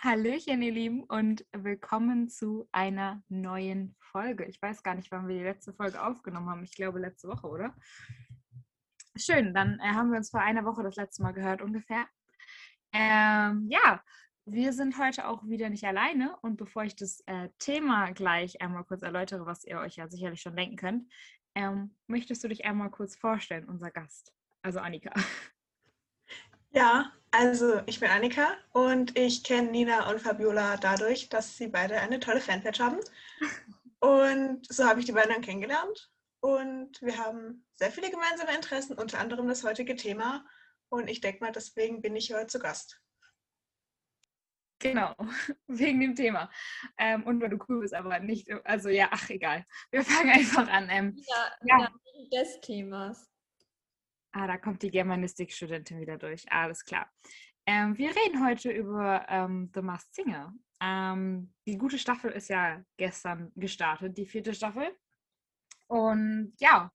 Hallöchen, ihr Lieben, und willkommen zu einer neuen Folge. Ich weiß gar nicht, wann wir die letzte Folge aufgenommen haben. Ich glaube, letzte Woche, oder? Schön, dann äh, haben wir uns vor einer Woche das letzte Mal gehört ungefähr. Ähm, ja, wir sind heute auch wieder nicht alleine. Und bevor ich das äh, Thema gleich einmal kurz erläutere, was ihr euch ja sicherlich schon denken könnt, ähm, möchtest du dich einmal kurz vorstellen, unser Gast, also Annika? Ja, also ich bin Annika und ich kenne Nina und Fabiola dadurch, dass sie beide eine tolle Fanpage haben. Und so habe ich die beiden dann kennengelernt. Und wir haben sehr viele gemeinsame Interessen, unter anderem das heutige Thema. Und ich denke mal, deswegen bin ich heute zu Gast. Genau, wegen dem Thema. Ähm, und weil du cool bist, aber nicht, also ja, ach egal. Wir fangen einfach an. Ähm, ja, ja. des Themas. Ah, da kommt die Germanistikstudentin wieder durch. Alles klar. Ähm, wir reden heute über ähm, The Masked Singer. Ähm, die gute Staffel ist ja gestern gestartet, die vierte Staffel. Und ja,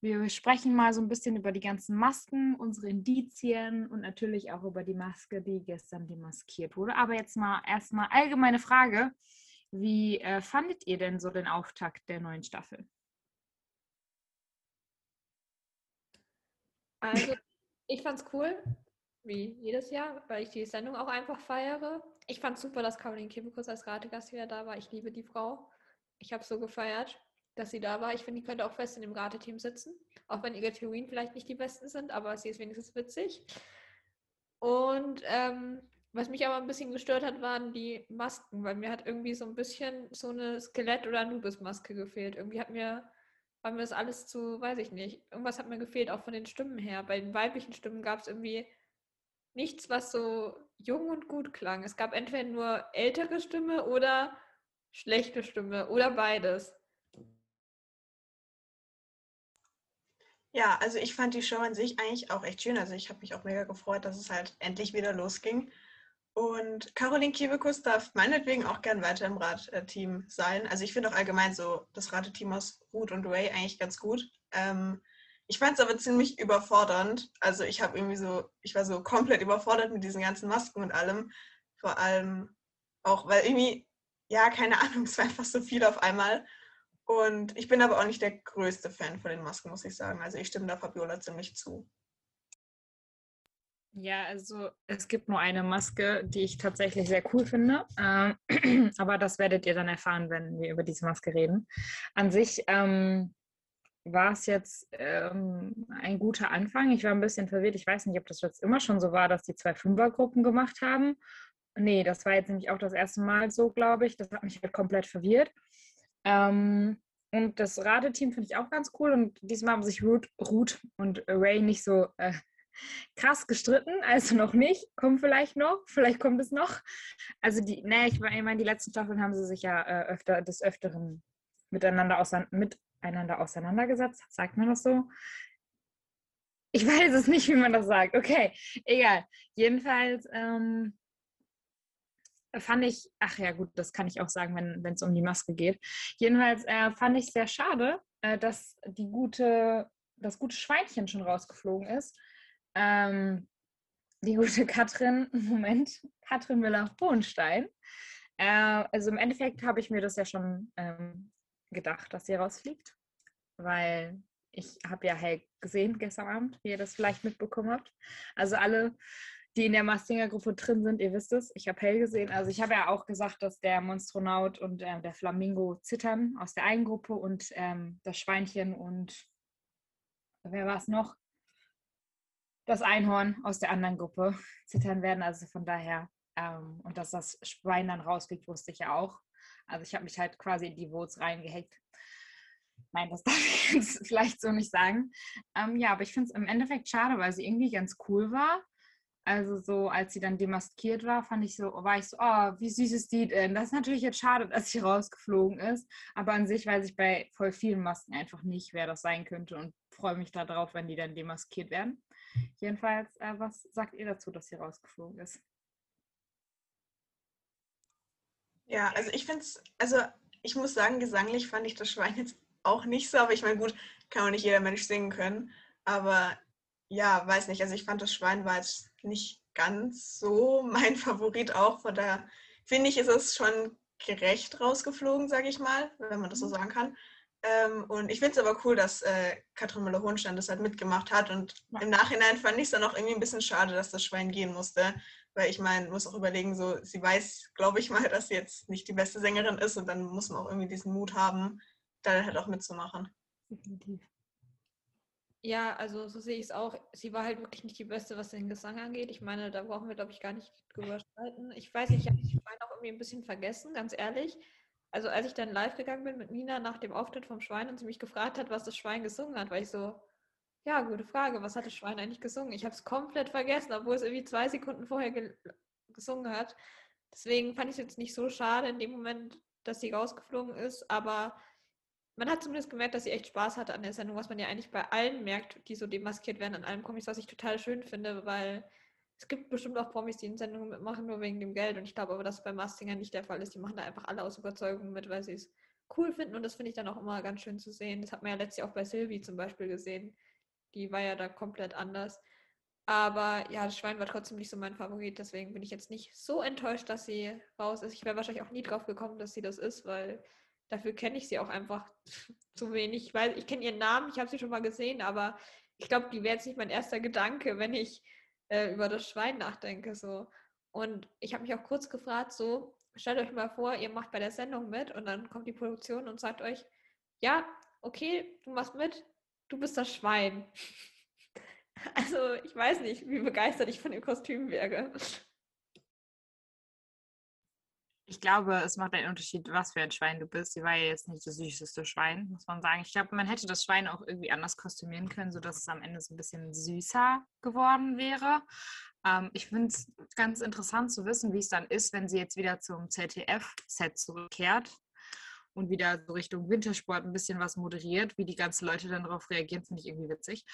wir sprechen mal so ein bisschen über die ganzen Masken, unsere Indizien und natürlich auch über die Maske, die gestern demaskiert wurde. Aber jetzt mal erstmal allgemeine Frage. Wie äh, fandet ihr denn so den Auftakt der neuen Staffel? Also, ich fand's cool, wie jedes Jahr, weil ich die Sendung auch einfach feiere. Ich fand super, dass Caroline Kebekus als Rategast wieder da war. Ich liebe die Frau. Ich habe so gefeiert, dass sie da war. Ich finde, die könnte auch fest in dem Rateteam sitzen. Auch wenn ihre Theorien vielleicht nicht die besten sind, aber sie ist wenigstens witzig. Und ähm, was mich aber ein bisschen gestört hat, waren die Masken, weil mir hat irgendwie so ein bisschen so eine Skelett- oder Anubis-Maske gefehlt. Irgendwie hat mir war mir das alles zu, weiß ich nicht. Irgendwas hat mir gefehlt, auch von den Stimmen her. Bei den weiblichen Stimmen gab es irgendwie nichts, was so jung und gut klang. Es gab entweder nur ältere Stimme oder schlechte Stimme oder beides. Ja, also ich fand die Show an sich eigentlich auch echt schön. Also ich habe mich auch mega gefreut, dass es halt endlich wieder losging. Und Caroline Kiebekus darf meinetwegen auch gern weiter im Radteam sein. Also ich finde auch allgemein so das Radeteam aus Ruth und Ray eigentlich ganz gut. Ähm, ich fand es aber ziemlich überfordernd. Also ich habe irgendwie so, ich war so komplett überfordert mit diesen ganzen Masken und allem. Vor allem auch, weil irgendwie, ja, keine Ahnung, es war einfach so viel auf einmal. Und ich bin aber auch nicht der größte Fan von den Masken, muss ich sagen. Also ich stimme da Fabiola ziemlich zu. Ja, also es gibt nur eine Maske, die ich tatsächlich sehr cool finde. Ähm, aber das werdet ihr dann erfahren, wenn wir über diese Maske reden. An sich ähm, war es jetzt ähm, ein guter Anfang. Ich war ein bisschen verwirrt. Ich weiß nicht, ob das jetzt immer schon so war, dass die zwei Fünfergruppen gemacht haben. Nee, das war jetzt nämlich auch das erste Mal so, glaube ich. Das hat mich halt komplett verwirrt. Ähm, und das Radeteam finde ich auch ganz cool. Und diesmal haben sich Ruth, Ruth und Ray nicht so äh, krass gestritten, also noch nicht, kommt vielleicht noch, vielleicht kommt es noch. Also die, ne, ich meine, die letzten Staffeln haben sie sich ja äh, öfter des Öfteren miteinander, ausein miteinander auseinandergesetzt, sagt man das so? Ich weiß es nicht, wie man das sagt. Okay, egal. Jedenfalls ähm, fand ich, ach ja gut, das kann ich auch sagen, wenn es um die Maske geht. Jedenfalls äh, fand ich sehr schade, äh, dass die gute, das gute Schweinchen schon rausgeflogen ist ähm, die gute Katrin, Moment, Katrin Müller-Hohenstein. Äh, also im Endeffekt habe ich mir das ja schon ähm, gedacht, dass sie rausfliegt, weil ich habe ja Hell gesehen gestern Abend, wie ihr das vielleicht mitbekommen habt. Also alle, die in der Mastinger-Gruppe drin sind, ihr wisst es, ich habe Hell gesehen. Also ich habe ja auch gesagt, dass der Monstronaut und äh, der Flamingo zittern aus der einen Gruppe und ähm, das Schweinchen und wer war es noch? Das Einhorn aus der anderen Gruppe zittern werden. Also von daher, ähm, und dass das Schwein dann rausfliegt, wusste ich ja auch. Also ich habe mich halt quasi in die Votes reingehackt. Nein, das darf ich jetzt vielleicht so nicht sagen. Ähm, ja, aber ich finde es im Endeffekt schade, weil sie irgendwie ganz cool war. Also so, als sie dann demaskiert war, fand ich so, war ich so, oh, wie süß ist die denn? Das ist natürlich jetzt schade, dass sie rausgeflogen ist. Aber an sich weiß ich bei voll vielen Masken einfach nicht, wer das sein könnte und freue mich darauf, wenn die dann demaskiert werden. Jedenfalls, äh, was sagt ihr dazu, dass sie rausgeflogen ist? Ja, also ich finde es, also ich muss sagen, gesanglich fand ich das Schwein jetzt auch nicht so, aber ich meine, gut, kann auch nicht jeder Mensch singen können. Aber ja, weiß nicht, also ich fand das Schwein war jetzt nicht ganz so mein Favorit auch. Von daher finde ich, ist es schon gerecht rausgeflogen, sage ich mal, wenn man das so Mhm. sagen kann. Ähm, und ich finde es aber cool, dass äh, Katrin Müller-Hohenstein das halt mitgemacht hat. Und Ja. im Nachhinein fand ich es dann auch irgendwie ein bisschen schade, dass das Schwein gehen musste. Weil ich meine, muss auch überlegen, so, sie weiß, glaube ich mal, dass sie jetzt nicht die beste Sängerin ist und dann muss man auch irgendwie diesen Mut haben, da halt auch mitzumachen. Definitiv. Ja, also so sehe ich es auch. Sie war halt wirklich nicht die Beste, was den Gesang angeht. Ich meine, da brauchen wir, glaube ich, gar nicht drüber streiten. Ich weiß nicht, ich habe die Schwein auch irgendwie ein bisschen vergessen, ganz ehrlich. Also als ich dann live gegangen bin mit Nina nach dem Auftritt vom Schwein und sie mich gefragt hat, was das Schwein gesungen hat, war ich so, ja, gute Frage, was hat das Schwein eigentlich gesungen? Ich habe es komplett vergessen, obwohl es irgendwie zwei Sekunden vorher ge gesungen hat. Deswegen fand ich es jetzt nicht so schade in dem Moment, dass sie rausgeflogen ist, aber man hat zumindest gemerkt, dass sie echt Spaß hatte an der Sendung, was man ja eigentlich bei allen merkt, die so demaskiert werden an allen Promis, was ich total schön finde, weil es gibt bestimmt auch Promis, die in Sendungen mitmachen, nur wegen dem Geld. Und ich glaube aber, dass bei Mastinger nicht der Fall ist. Die machen da einfach alle aus Überzeugung mit, weil sie es cool finden. Und das finde ich dann auch immer ganz schön zu sehen. Das hat man ja letztes Jahr auch bei Sylvie zum Beispiel gesehen. Die war ja da komplett anders. Aber ja, das Schwein war trotzdem nicht so mein Favorit. Deswegen bin ich jetzt nicht so enttäuscht, dass sie raus ist. Ich wäre wahrscheinlich auch nie drauf gekommen, dass sie das ist, weil dafür kenne ich sie auch einfach zu wenig. Weil ich kenne ihren Namen, ich habe sie schon mal gesehen, aber ich glaube, die wäre jetzt nicht mein erster Gedanke, wenn ich äh, über das Schwein nachdenke. So. Und ich habe mich auch kurz gefragt, so, stellt euch mal vor, ihr macht bei der Sendung mit und dann kommt die Produktion und sagt euch, ja, okay, du machst mit, du bist das Schwein. Also ich weiß nicht, wie begeistert ich von dem Kostüm wäre. Ich glaube, es macht einen Unterschied, was für ein Schwein du bist. Sie war ja jetzt nicht das süßeste Schwein, muss man sagen. Ich glaube, man hätte das Schwein auch irgendwie anders kostümieren können, sodass es am Ende so ein bisschen süßer geworden wäre. Ähm, ich finde es ganz interessant zu wissen, wie es dann ist, wenn sie jetzt wieder zum ZDF-Set zurückkehrt und wieder so Richtung Wintersport ein bisschen was moderiert, wie die ganzen Leute dann darauf reagieren, finde ich irgendwie witzig.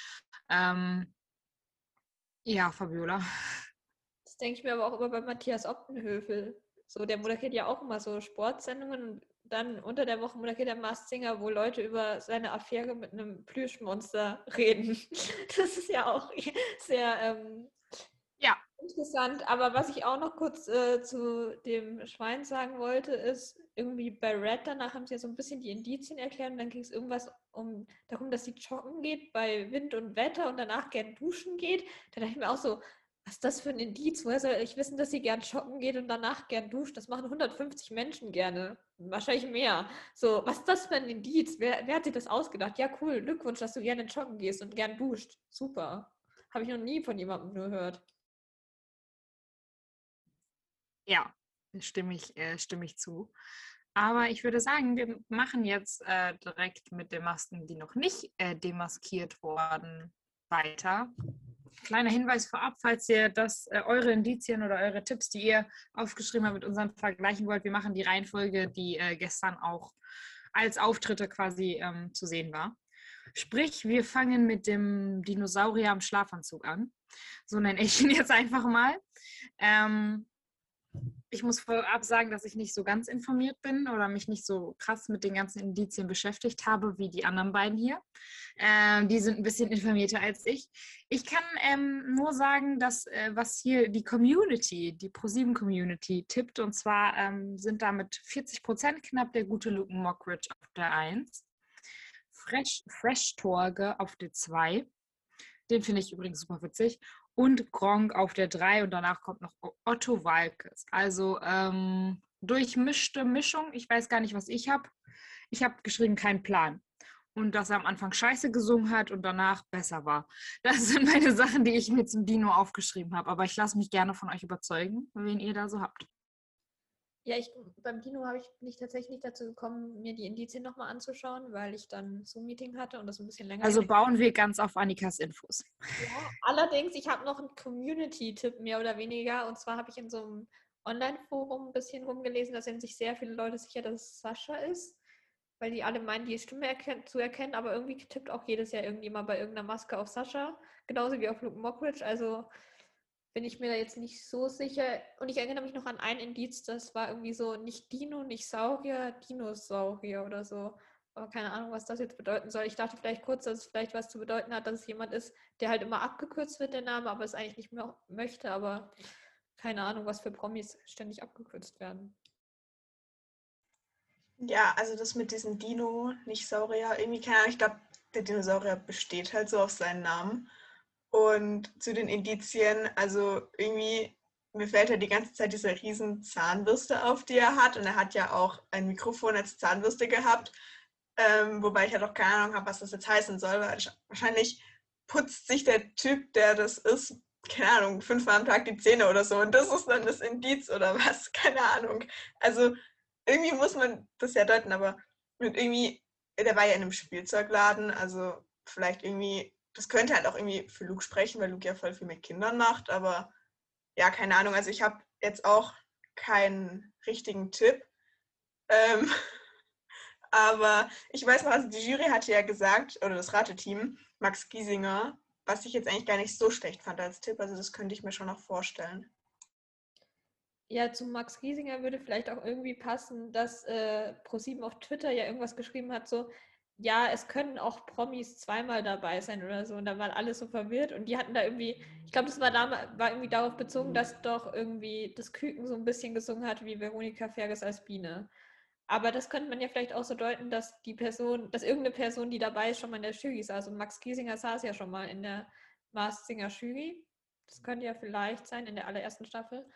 Ähm, ja, Fabiola. Das denke ich mir aber auch immer bei Matthias Optenhöfel. So, der moderiert ja auch immer so Sportsendungen und dann unter der Woche moderiert er Mars Singer, wo Leute über seine Affäre mit einem Plüschmonster reden. Das ist ja auch sehr ähm, Ja. interessant. Aber was ich auch noch kurz äh, zu dem Schwein sagen wollte, ist, irgendwie bei Red danach haben sie ja so ein bisschen die Indizien erklärt und dann ging es irgendwas um darum, dass sie joggen geht bei Wind und Wetter und danach gern duschen geht. Da dachte ich mir auch so, was ist das für ein Indiz? Woher soll ich wissen, dass sie gern joggen geht und danach gern duscht? Das machen 150 Menschen gerne. Wahrscheinlich mehr. So, was ist das für ein Indiz? Wer, wer hat sich das ausgedacht? Ja, cool. Glückwunsch, dass du gerne joggen gehst und gern duscht. Super. Habe ich noch nie von jemandem gehört. Ja, stimme ich, äh, stimme ich zu. Aber ich würde sagen, wir machen jetzt äh, direkt mit den Masken, die noch nicht äh, demaskiert wurden, weiter. Kleiner Hinweis vorab, falls ihr das, äh, eure Indizien oder eure Tipps, die ihr aufgeschrieben habt, mit unseren vergleichen wollt, wir machen die Reihenfolge, die äh, gestern auch als Auftritte quasi ähm, zu sehen war. Sprich, wir fangen mit dem Dinosaurier am Schlafanzug an. So nenne ich ihn jetzt einfach mal. Ähm, ich muss vorab sagen, dass ich nicht so ganz informiert bin oder mich nicht so krass mit den ganzen Indizien beschäftigt habe wie die anderen beiden hier. Ähm, die sind ein bisschen informierter als ich. Ich kann ähm, nur sagen, dass äh, was hier die Community, die ProSieben-Community tippt, und zwar ähm, sind damit 40 Prozent knapp der gute Luke Mockridge auf der 1, Fresh, Fresh Torge auf der 2, den finde ich übrigens super witzig, und Gronk auf der 3 und danach kommt noch Otto Walkes. Also ähm, durchmischte Mischung. Ich weiß gar nicht, was ich habe. Ich habe geschrieben, kein Plan. Und dass er am Anfang scheiße gesungen hat und danach besser war. Das sind meine Sachen, die ich mir zum Dino aufgeschrieben habe. Aber ich lasse mich gerne von euch überzeugen, wen ihr da so habt. Ja, ich, beim Dino habe ich bin ich tatsächlich nicht dazu gekommen, mir die Indizien nochmal anzuschauen, weil ich dann Zoom-Meeting hatte und das ein bisschen länger Also bauen wir ganz auf Annikas Infos. Ja, allerdings, ich habe noch einen Community-Tipp mehr oder weniger. Und zwar habe ich in so einem Online-Forum ein bisschen rumgelesen, da sind sich sehr viele Leute sicher, dass es Sascha ist. Weil die alle meinen, die Stimme erken zu erkennen, aber irgendwie tippt auch jedes Jahr irgendjemand bei irgendeiner Maske auf Sascha. Genauso wie auf Luke Mockridge. Also bin ich mir da jetzt nicht so sicher. Und ich erinnere mich noch an ein Indiz, das war irgendwie so nicht Dino, nicht Saurier, Dinosaurier oder so. aber keine Ahnung, was das jetzt bedeuten soll. Ich dachte vielleicht kurz, dass es vielleicht was zu bedeuten hat, dass es jemand ist, der halt immer abgekürzt wird, der Name, aber es eigentlich nicht mehr möchte. Aber keine Ahnung, was für Promis ständig abgekürzt werden. Ja, also das mit diesem Dino, nicht Saurier, irgendwie keine Ahnung, ich glaube, der Dinosaurier besteht halt so auf seinen Namen. Und zu den Indizien, also irgendwie, mir fällt ja die ganze Zeit diese riesen Zahnbürste auf, die er hat. Und er hat ja auch ein Mikrofon als Zahnbürste gehabt. Ähm, wobei ich ja halt doch keine Ahnung habe, was das jetzt heißen soll, weil wahrscheinlich putzt sich der Typ, der das ist, keine Ahnung, fünfmal am Tag die Zähne oder so. Und das ist dann das Indiz oder was, keine Ahnung. Also irgendwie muss man das ja deuten, aber irgendwie, der war ja in einem Spielzeugladen, also vielleicht irgendwie, das könnte halt auch irgendwie für Luke sprechen, weil Luke ja voll viel mit Kindern macht, aber ja, keine Ahnung. Also ich habe jetzt auch keinen richtigen Tipp. Ähm, aber ich weiß noch, also die Jury hatte ja gesagt, oder das Rateteam, Max Giesinger, was ich jetzt eigentlich gar nicht so schlecht fand als Tipp. Also das könnte ich mir schon noch vorstellen. Ja, zu Max Giesinger würde vielleicht auch irgendwie passen, dass äh, ProSieben auf Twitter ja irgendwas geschrieben hat, so, ja, es können auch Promis zweimal dabei sein oder so. Und da waren alle so verwirrt und die hatten da irgendwie, ich glaube, das war, war irgendwie darauf bezogen, dass doch irgendwie das Küken so ein bisschen gesungen hat wie Veronika Ferges als Biene. Aber das könnte man ja vielleicht auch so deuten, dass die Person, dass irgendeine Person, die dabei ist, schon mal in der Jury saß. Und Max Giesinger saß ja schon mal in der Mars Singer Jury. Das könnte ja vielleicht sein in der allerersten Staffel.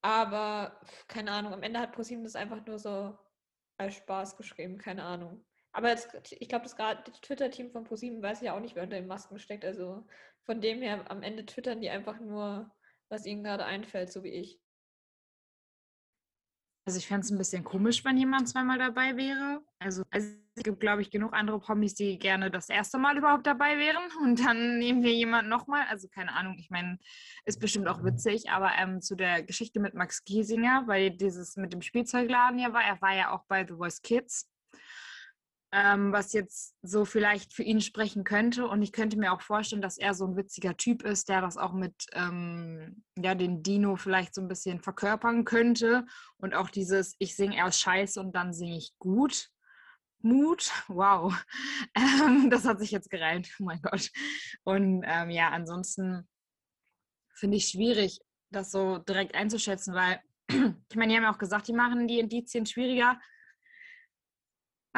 Aber keine Ahnung, am Ende hat ProSieben das einfach nur so als Spaß geschrieben, keine Ahnung. Aber jetzt, ich glaube, das, das Twitter-Team von ProSieben weiß ja auch nicht, wer unter den Masken steckt. Also von dem her, am Ende twittern die einfach nur, was ihnen gerade einfällt, so wie ich. Also ich fände es ein bisschen komisch, wenn jemand zweimal dabei wäre. Also, also es gibt, glaube ich, genug andere Promis, die gerne das erste Mal überhaupt dabei wären. Und dann nehmen wir jemanden nochmal. Also keine Ahnung, ich meine, ist bestimmt auch witzig. Aber ähm, zu der Geschichte mit Max Giesinger, weil dieses mit dem Spielzeugladen ja war, er war ja auch bei The Voice Kids ähm, was jetzt so vielleicht für ihn sprechen könnte. Und ich könnte mir auch vorstellen, dass er so ein witziger Typ ist, der das auch mit ähm, ja, den Dino vielleicht so ein bisschen verkörpern könnte. Und auch dieses, ich singe erst scheiße und dann singe ich gut. Mut, wow. Ähm, das hat sich jetzt gereimt, oh mein Gott. Und ähm, ja, ansonsten finde ich schwierig, das so direkt einzuschätzen, weil ich meine, die haben ja auch gesagt, die machen die Indizien schwieriger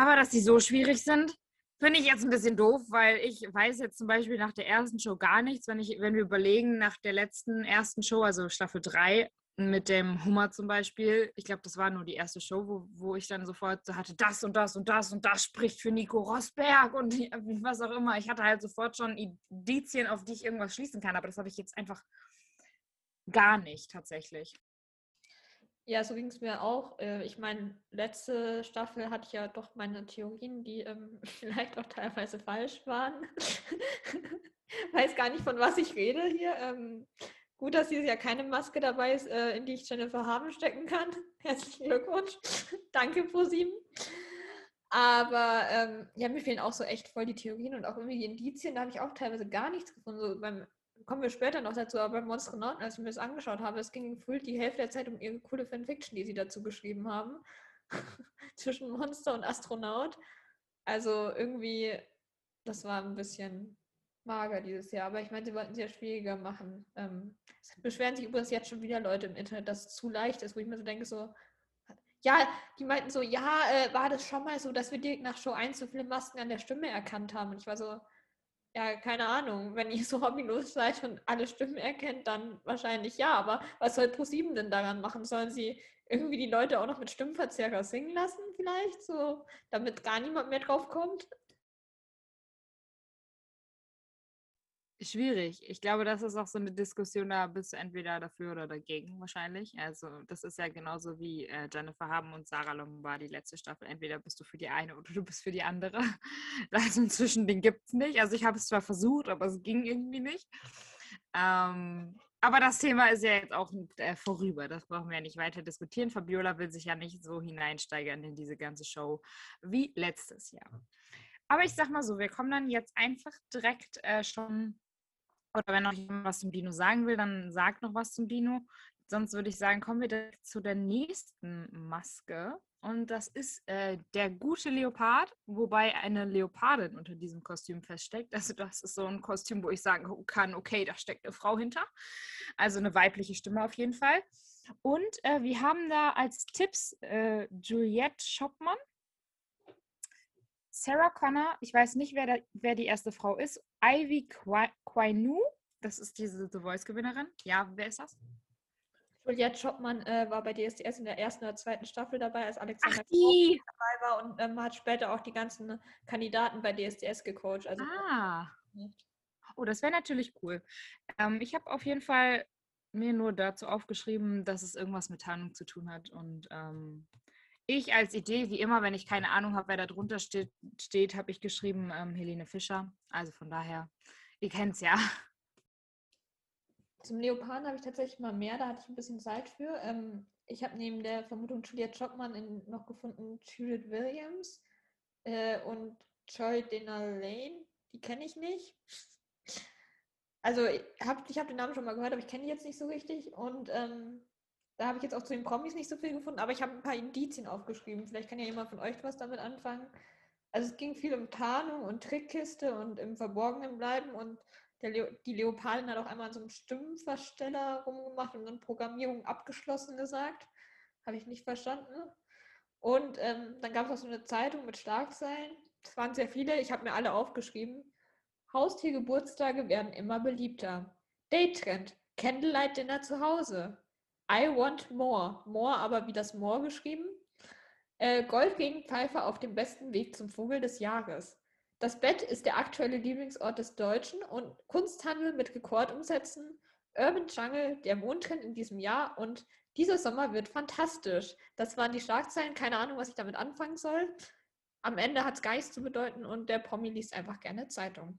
aber dass die so schwierig sind, finde ich jetzt ein bisschen doof, weil ich weiß jetzt zum Beispiel nach der ersten Show gar nichts. Wenn, ich, wenn wir überlegen, nach der letzten ersten Show, also Staffel 3, mit dem Hummer zum Beispiel, ich glaube, das war nur die erste Show, wo, wo ich dann sofort hatte, das und das und das und das spricht für Nico Rosberg und was auch immer. Ich hatte halt sofort schon Indizien, auf die ich irgendwas schließen kann, aber das habe ich jetzt einfach gar nicht tatsächlich. Ja, so ging es mir auch. Äh, ich meine, letzte Staffel hatte ich ja doch meine Theorien, die ähm, vielleicht auch teilweise falsch waren. Weiß gar nicht, von was ich rede hier. Ähm, gut, dass hier ja keine Maske dabei ist, äh, in die ich Jennifer Haben stecken kann. Herzlichen Glückwunsch. Danke, ProSieben. Aber ähm, ja, mir fehlen auch so echt voll die Theorien und auch irgendwie die Indizien. Da habe ich auch teilweise gar nichts gefunden. So beim kommen wir später noch dazu, aber bei Monstronauten, als ich mir das angeschaut habe, es ging gefühlt die Hälfte der Zeit um ihre coole Fanfiction, die sie dazu geschrieben haben. Zwischen Monster und Astronaut. Also irgendwie, das war ein bisschen mager dieses Jahr, aber ich meine, sie wollten es ja schwieriger machen. Ähm, es beschweren sich übrigens jetzt schon wieder Leute im Internet, dass es zu leicht ist, wo ich mir so denke, so, ja, die meinten so, ja, äh, war das schon mal so, dass wir direkt nach Show 1 so viele Masken an der Stimme erkannt haben? Und ich war so, ja, keine Ahnung, wenn ihr so hobbylos seid und alle Stimmen erkennt, dann wahrscheinlich ja. Aber was soll ProSieben denn daran machen? Sollen sie irgendwie die Leute auch noch mit Stimmverzerrer singen lassen, vielleicht, so, damit gar niemand mehr drauf kommt? Schwierig. Ich glaube, das ist auch so eine Diskussion, da bist du entweder dafür oder dagegen wahrscheinlich. Also das ist ja genauso wie äh, Jennifer Haben und Sarah Lombardi letzte Staffel. Entweder bist du für die eine oder du bist für die andere. Also inzwischen den gibt es nicht. Also ich habe es zwar versucht, aber es ging irgendwie nicht. Ähm, aber das Thema ist ja jetzt auch äh, vorüber. Das brauchen wir ja nicht weiter diskutieren. Fabiola will sich ja nicht so hineinsteigern in diese ganze Show wie letztes Jahr. Aber ich sag mal so, wir kommen dann jetzt einfach direkt äh, schon oder wenn noch jemand was zum Dino sagen will, dann sagt noch was zum Dino. Sonst würde ich sagen, kommen wir zu der nächsten Maske. und das ist äh, der gute Leopard, wobei eine Leopardin unter diesem Kostüm feststeckt. Also das ist so ein Kostüm, wo ich sagen kann, okay, da steckt eine Frau hinter. Also eine weibliche Stimme auf jeden Fall. Und äh, wir haben da als Tipps äh, Juliette Schoppmann, Sarah Connor, ich weiß nicht, wer, da, wer die erste Frau ist, Ivy Quainu, das ist diese The Voice-Gewinnerin. Ja, wer ist das? Juliette Schoppmann äh, war bei DSDS in der ersten oder zweiten Staffel dabei, als Alexander Ach, die. dabei war und ähm, hat später auch die ganzen Kandidaten bei DSDS gecoacht. Also ah. Oh, das wäre natürlich cool. Ähm, ich habe auf jeden Fall mir nur dazu aufgeschrieben, dass es irgendwas mit Tarnung zu tun hat. Und ähm, ich als Idee, wie immer, wenn ich keine Ahnung habe, wer da drunter steht, steht habe ich geschrieben ähm, Helene Fischer. Also von daher, ihr kennt es ja. Zum Leoparden habe ich tatsächlich mal mehr, da hatte ich ein bisschen Zeit für. Ähm, ich habe neben der Vermutung Julia Chopman in, noch gefunden Judith Williams äh, und Joy Denalane. Die kenne ich nicht. Also ich habe hab den Namen schon mal gehört, aber ich kenne die jetzt nicht so richtig. Und ähm, da habe ich jetzt auch zu den Promis nicht so viel gefunden, aber ich habe ein paar Indizien aufgeschrieben. Vielleicht kann ja jemand von euch was damit anfangen. Also es ging viel um Tarnung und Trickkiste und im Verborgenen bleiben und Leo, die Leopardin hat auch einmal so einen Stimmenversteller rumgemacht und dann Programmierung abgeschlossen gesagt. Habe ich nicht verstanden. Und ähm, dann gab es auch so eine Zeitung mit Schlagzeilen. Es waren sehr viele, ich habe mir alle aufgeschrieben. Haustiergeburtstage werden immer beliebter. Daytrend, Candlelight Dinner zu Hause. I want more. More, aber wie das More geschrieben. Äh, Goldregenpfeifer auf dem besten Weg zum Vogel des Jahres. Das Bett ist der aktuelle Lieblingsort des Deutschen und Kunsthandel mit Rekordumsätzen, Urban Jungle, der Mondtrend in diesem Jahr und dieser Sommer wird fantastisch. Das waren die Schlagzeilen, keine Ahnung, was ich damit anfangen soll. Am Ende hat es gar nichts zu bedeuten und der Promi liest einfach gerne Zeitung.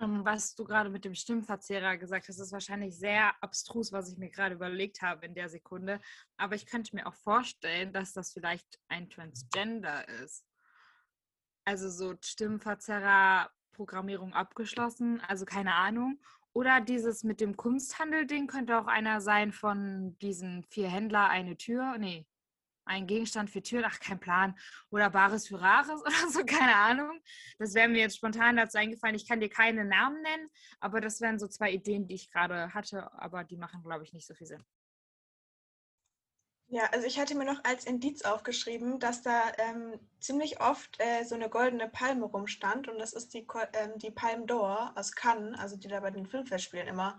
Ähm, was du gerade mit dem Stimmverzehrer gesagt hast, ist wahrscheinlich sehr abstrus, was ich mir gerade überlegt habe in der Sekunde. Aber ich könnte mir auch vorstellen, dass das vielleicht ein Transgender ist also so Stimmverzerrer-Programmierung abgeschlossen, also keine Ahnung. Oder dieses mit dem Kunsthandel-Ding könnte auch einer sein von diesen vier Händler, eine Tür. Nee, ein Gegenstand für Türen, ach, kein Plan. Oder Bares für Rares oder so, keine Ahnung. Das wäre mir jetzt spontan dazu eingefallen. Ich kann dir keine Namen nennen, aber das wären so zwei Ideen, die ich gerade hatte, aber die machen, glaube ich, nicht so viel Sinn. Ja, also ich hatte mir noch als Indiz aufgeschrieben, dass da ähm, ziemlich oft äh, so eine goldene Palme rumstand und das ist die, ähm, die Palme d'Or aus Cannes, also die da bei den Filmfestspielen immer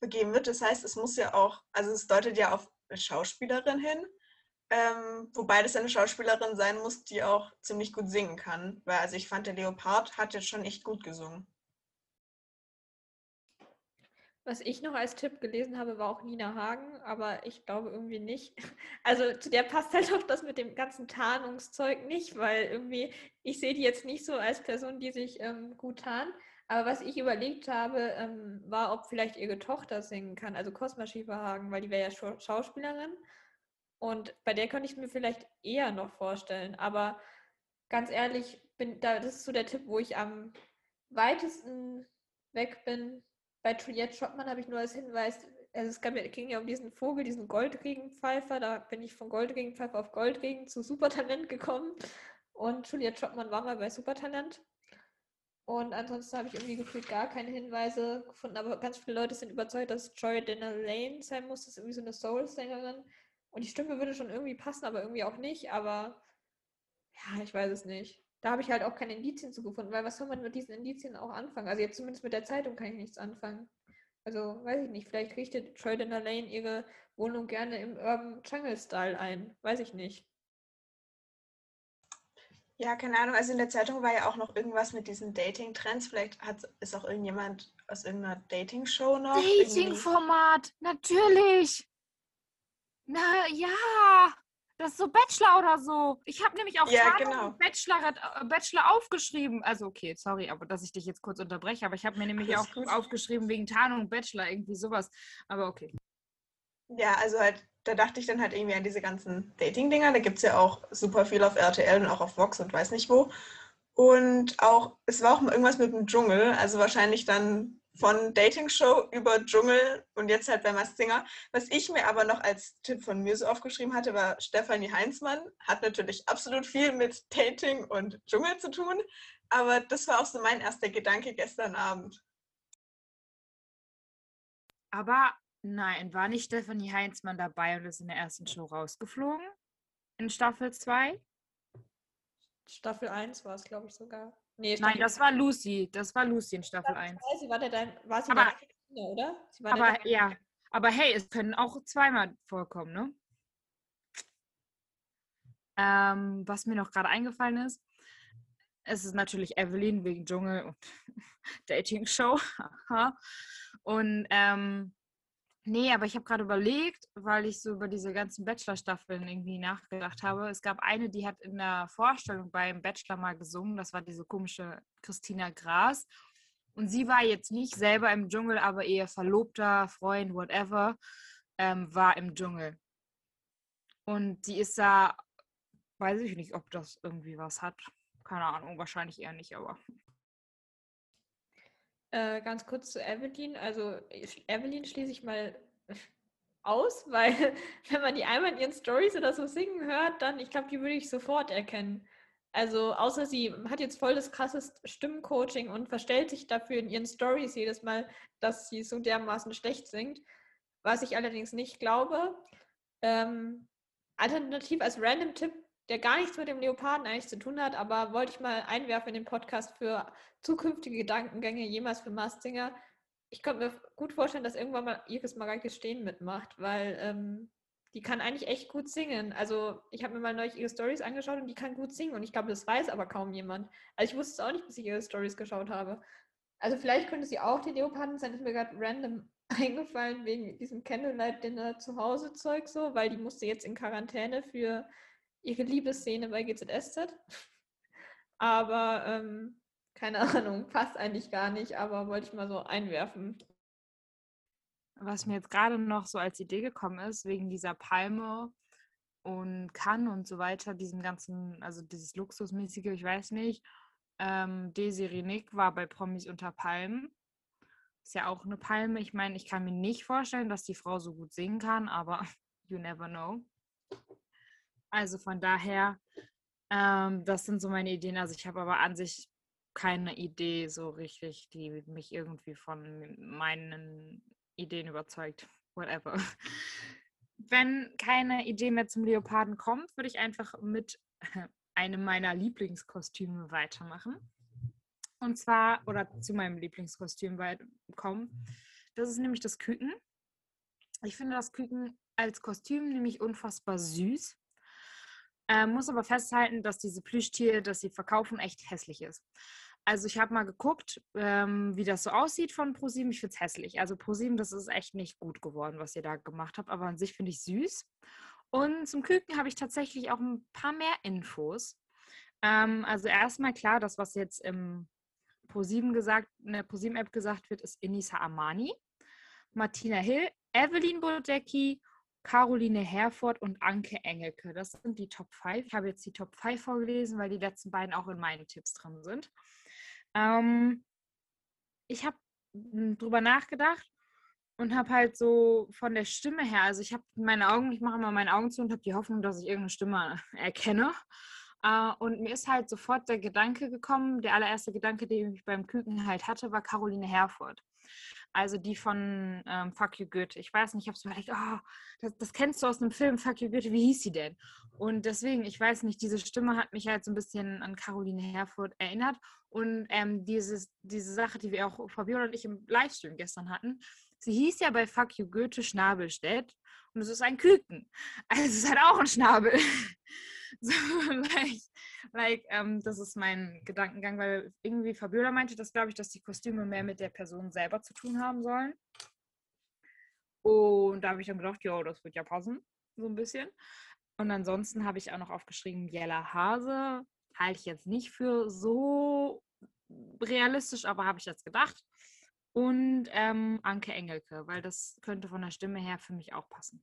begeben wird. Das heißt, es muss ja auch, also es deutet ja auf eine Schauspielerin hin, ähm, wobei das eine Schauspielerin sein muss, die auch ziemlich gut singen kann. Weil also ich fand, der Leopard hat jetzt schon echt gut gesungen. Was ich noch als Tipp gelesen habe, war auch Nina Hagen, aber ich glaube irgendwie nicht. Also zu der passt halt auch das mit dem ganzen Tarnungszeug nicht, weil irgendwie, ich sehe die jetzt nicht so als Person, die sich ähm, gut tarnt. Aber was ich überlegt habe, ähm, war, ob vielleicht ihre Tochter singen kann, also Cosma Schieferhagen, weil die wäre ja Schauspielerin. Und bei der könnte ich mir vielleicht eher noch vorstellen. Aber ganz ehrlich, bin da, das ist so der Tipp, wo ich am weitesten weg bin bei Juliette Schottmann habe ich nur als Hinweis, also es ging ja um diesen Vogel, diesen Goldregenpfeifer. Da bin ich von Goldregenpfeifer auf Goldregen zu Supertalent gekommen. Und Juliette Schottmann war mal bei Supertalent. Und ansonsten habe ich irgendwie gefühlt gar keine Hinweise gefunden. Aber ganz viele Leute sind überzeugt, dass Joy Dinner Lane sein muss. Das ist irgendwie so eine Soul-Sängerin. Und die Stimme würde schon irgendwie passen, aber irgendwie auch nicht. Aber ja, ich weiß es nicht da habe ich halt auch keine Indizien zu gefunden, weil was soll man mit diesen Indizien auch anfangen? Also jetzt zumindest mit der Zeitung kann ich nichts anfangen. Also weiß ich nicht, vielleicht richtet Troy Dana Lane ihre Wohnung gerne im Urban Jungle Style ein. Weiß ich nicht. Ja, keine Ahnung. Also in der Zeitung war ja auch noch irgendwas mit diesen Dating-Trends. Vielleicht hat, ist auch irgendjemand aus irgendeiner Dating-Show noch. Dating-Format, natürlich. Na ja. Das ist so Bachelor oder so. Ich habe nämlich auch ja, genau. Bachelor, äh, Bachelor aufgeschrieben. Also okay, sorry, aber dass ich dich jetzt kurz unterbreche, aber ich habe mir nämlich Alles auch gut. aufgeschrieben wegen Tarnung Bachelor, irgendwie sowas. Aber okay. Ja, also halt, da dachte ich dann halt irgendwie an diese ganzen Dating-Dinger. Da gibt es ja auch super viel auf RTL und auch auf Vox und weiß nicht wo. Und auch, es war auch mal irgendwas mit dem Dschungel, also wahrscheinlich dann von Dating-Show über Dschungel und jetzt halt bei Masked Singer. Was ich mir aber noch als Tipp von mir so aufgeschrieben hatte, war Stefanie Heinzmann. Hat natürlich absolut viel mit Dating und Dschungel zu tun, aber das war auch so mein erster Gedanke gestern Abend. Aber nein, war nicht Stefanie Heinzmann dabei und ist in der ersten Show rausgeflogen? In Staffel 2? Staffel 1 war es, glaube ich, sogar. Nee, Nein, das war Lucy. Das war Lucy in Staffel 1. 2, sie war der war sie Aber- der Kinder, oder? War Aber der, ja, aber hey, es können auch zweimal vorkommen, ne? Ähm, was mir noch gerade eingefallen ist, es ist natürlich Evelyn wegen Dschungel und Dating-Show. Haha. und ähm, nee, aber ich habe gerade überlegt, weil ich so über diese ganzen Bachelor-Staffeln irgendwie nachgedacht habe. Es gab eine, die hat in der Vorstellung beim Bachelor mal gesungen. Das war diese komische Christina Gras. Und sie war jetzt nicht selber im Dschungel, aber ihr Verlobter, Freund, whatever, ähm, war im Dschungel. Und die ist da, weiß ich nicht, ob das irgendwie was hat. Keine Ahnung, wahrscheinlich eher nicht, aber. Äh, ganz kurz zu Evelyn. Also Evelyn schließe ich mal aus, weil wenn man die einmal in ihren Stories oder so singen hört, dann, ich glaube, die würde ich sofort erkennen. Also außer sie hat jetzt voll das krasses Stimmencoaching und verstellt sich dafür in ihren Stories jedes Mal, dass sie so dermaßen schlecht singt. Was ich allerdings nicht glaube. Ähm, alternativ als Random-Tipp, der gar nichts mit dem Leoparden eigentlich zu tun hat, aber wollte ich mal einwerfen in den Podcast für zukünftige Gedankengänge, jemals für Mastinger. Ich könnte mir gut vorstellen, dass irgendwann mal Iris Mareike Stehen mitmacht, weil ähm, die kann eigentlich echt gut singen. Also ich habe mir mal neulich ihre Stories angeschaut und die kann gut singen und ich glaube, das weiß aber kaum jemand. Also ich wusste es auch nicht, bis ich ihre Stories geschaut habe. Also vielleicht könnte sie auch die Leoparden sein, ist mir gerade random eingefallen wegen diesem Candlelight-Dinner zu Hause Zeug so, weil die musste jetzt in Quarantäne für ihre Liebesszene bei GZSZ. Aber ähm, keine Ahnung, passt eigentlich gar nicht, aber wollte ich mal so einwerfen. Was mir jetzt gerade noch so als Idee gekommen ist, wegen dieser Palme und Cannes und so weiter, diesem ganzen, also dieses Luxusmäßige, ich weiß nicht. Ähm, Desiree Nick war bei Promis unter Palmen. Ist ja auch eine Palme. Ich meine, ich kann mir nicht vorstellen, dass die Frau so gut singen kann, aber you never know. Also von daher, ähm, das sind so meine Ideen. Also ich habe aber an sich keine Idee so richtig, die mich irgendwie von meinen Ideen überzeugt. Whatever. Wenn keine Idee mehr zum Leoparden kommt, würde ich einfach mit einem meiner Lieblingskostüme weitermachen. Und zwar, oder zu meinem Lieblingskostüm kommen. Das ist nämlich das Küken. Ich finde das Küken als Kostüm nämlich unfassbar süß. Ähm, muss aber festhalten, dass diese Plüschtiere, das sie verkaufen, echt hässlich ist. Also ich habe mal geguckt, ähm, wie das so aussieht von ProSieben. Ich finde es hässlich. Also ProSieben, das ist echt nicht gut geworden, was ihr da gemacht habt. Aber an sich finde ich süß. Und zum Küken habe ich tatsächlich auch ein paar mehr Infos. Ähm, also erstmal klar, das, was jetzt im ProSieben gesagt, in der ProSieben-App gesagt wird, ist Inisa Amani, Martina Hill, Evelyn Bodecki, Caroline Herford und Anke Engelke. Das sind die Top 5. Ich habe jetzt die Top 5 vorgelesen, weil die letzten beiden auch in meinen Tipps drin sind. Ähm, ich habe drüber nachgedacht und habe halt so von der Stimme her, also ich habe meine Augen, ich mache immer meine Augen zu und habe die Hoffnung, dass ich irgendeine Stimme erkenne. Äh, und mir ist halt sofort der Gedanke gekommen, der allererste Gedanke, den ich beim Küken halt hatte, war Caroline Herford. Also die von ähm, Fuck You Goethe. Ich weiß nicht, ich habe so überlegt, oh, das, das kennst du aus einem Film, Fuck You Goethe, wie hieß sie denn? Und deswegen, ich weiß nicht, diese Stimme hat mich halt so ein bisschen an Caroline Herford erinnert. Und ähm, dieses, diese Sache, die wir auch Fabiola und ich im Livestream gestern hatten, sie hieß ja bei Fuck You Goethe Schnabelstedt und es ist ein Küken. Also es ist halt auch ein Schnabel. so, like, like ähm, das ist mein Gedankengang, weil irgendwie Fabiola meinte das, glaube ich, dass die Kostüme mehr mit der Person selber zu tun haben sollen. Und da habe ich dann gedacht, ja, das wird ja passen, so ein bisschen. Und ansonsten habe ich auch noch aufgeschrieben, Jella Hase. Halte ich jetzt nicht für so realistisch, aber habe ich jetzt gedacht. Und ähm, Anke Engelke, weil das könnte von der Stimme her für mich auch passen.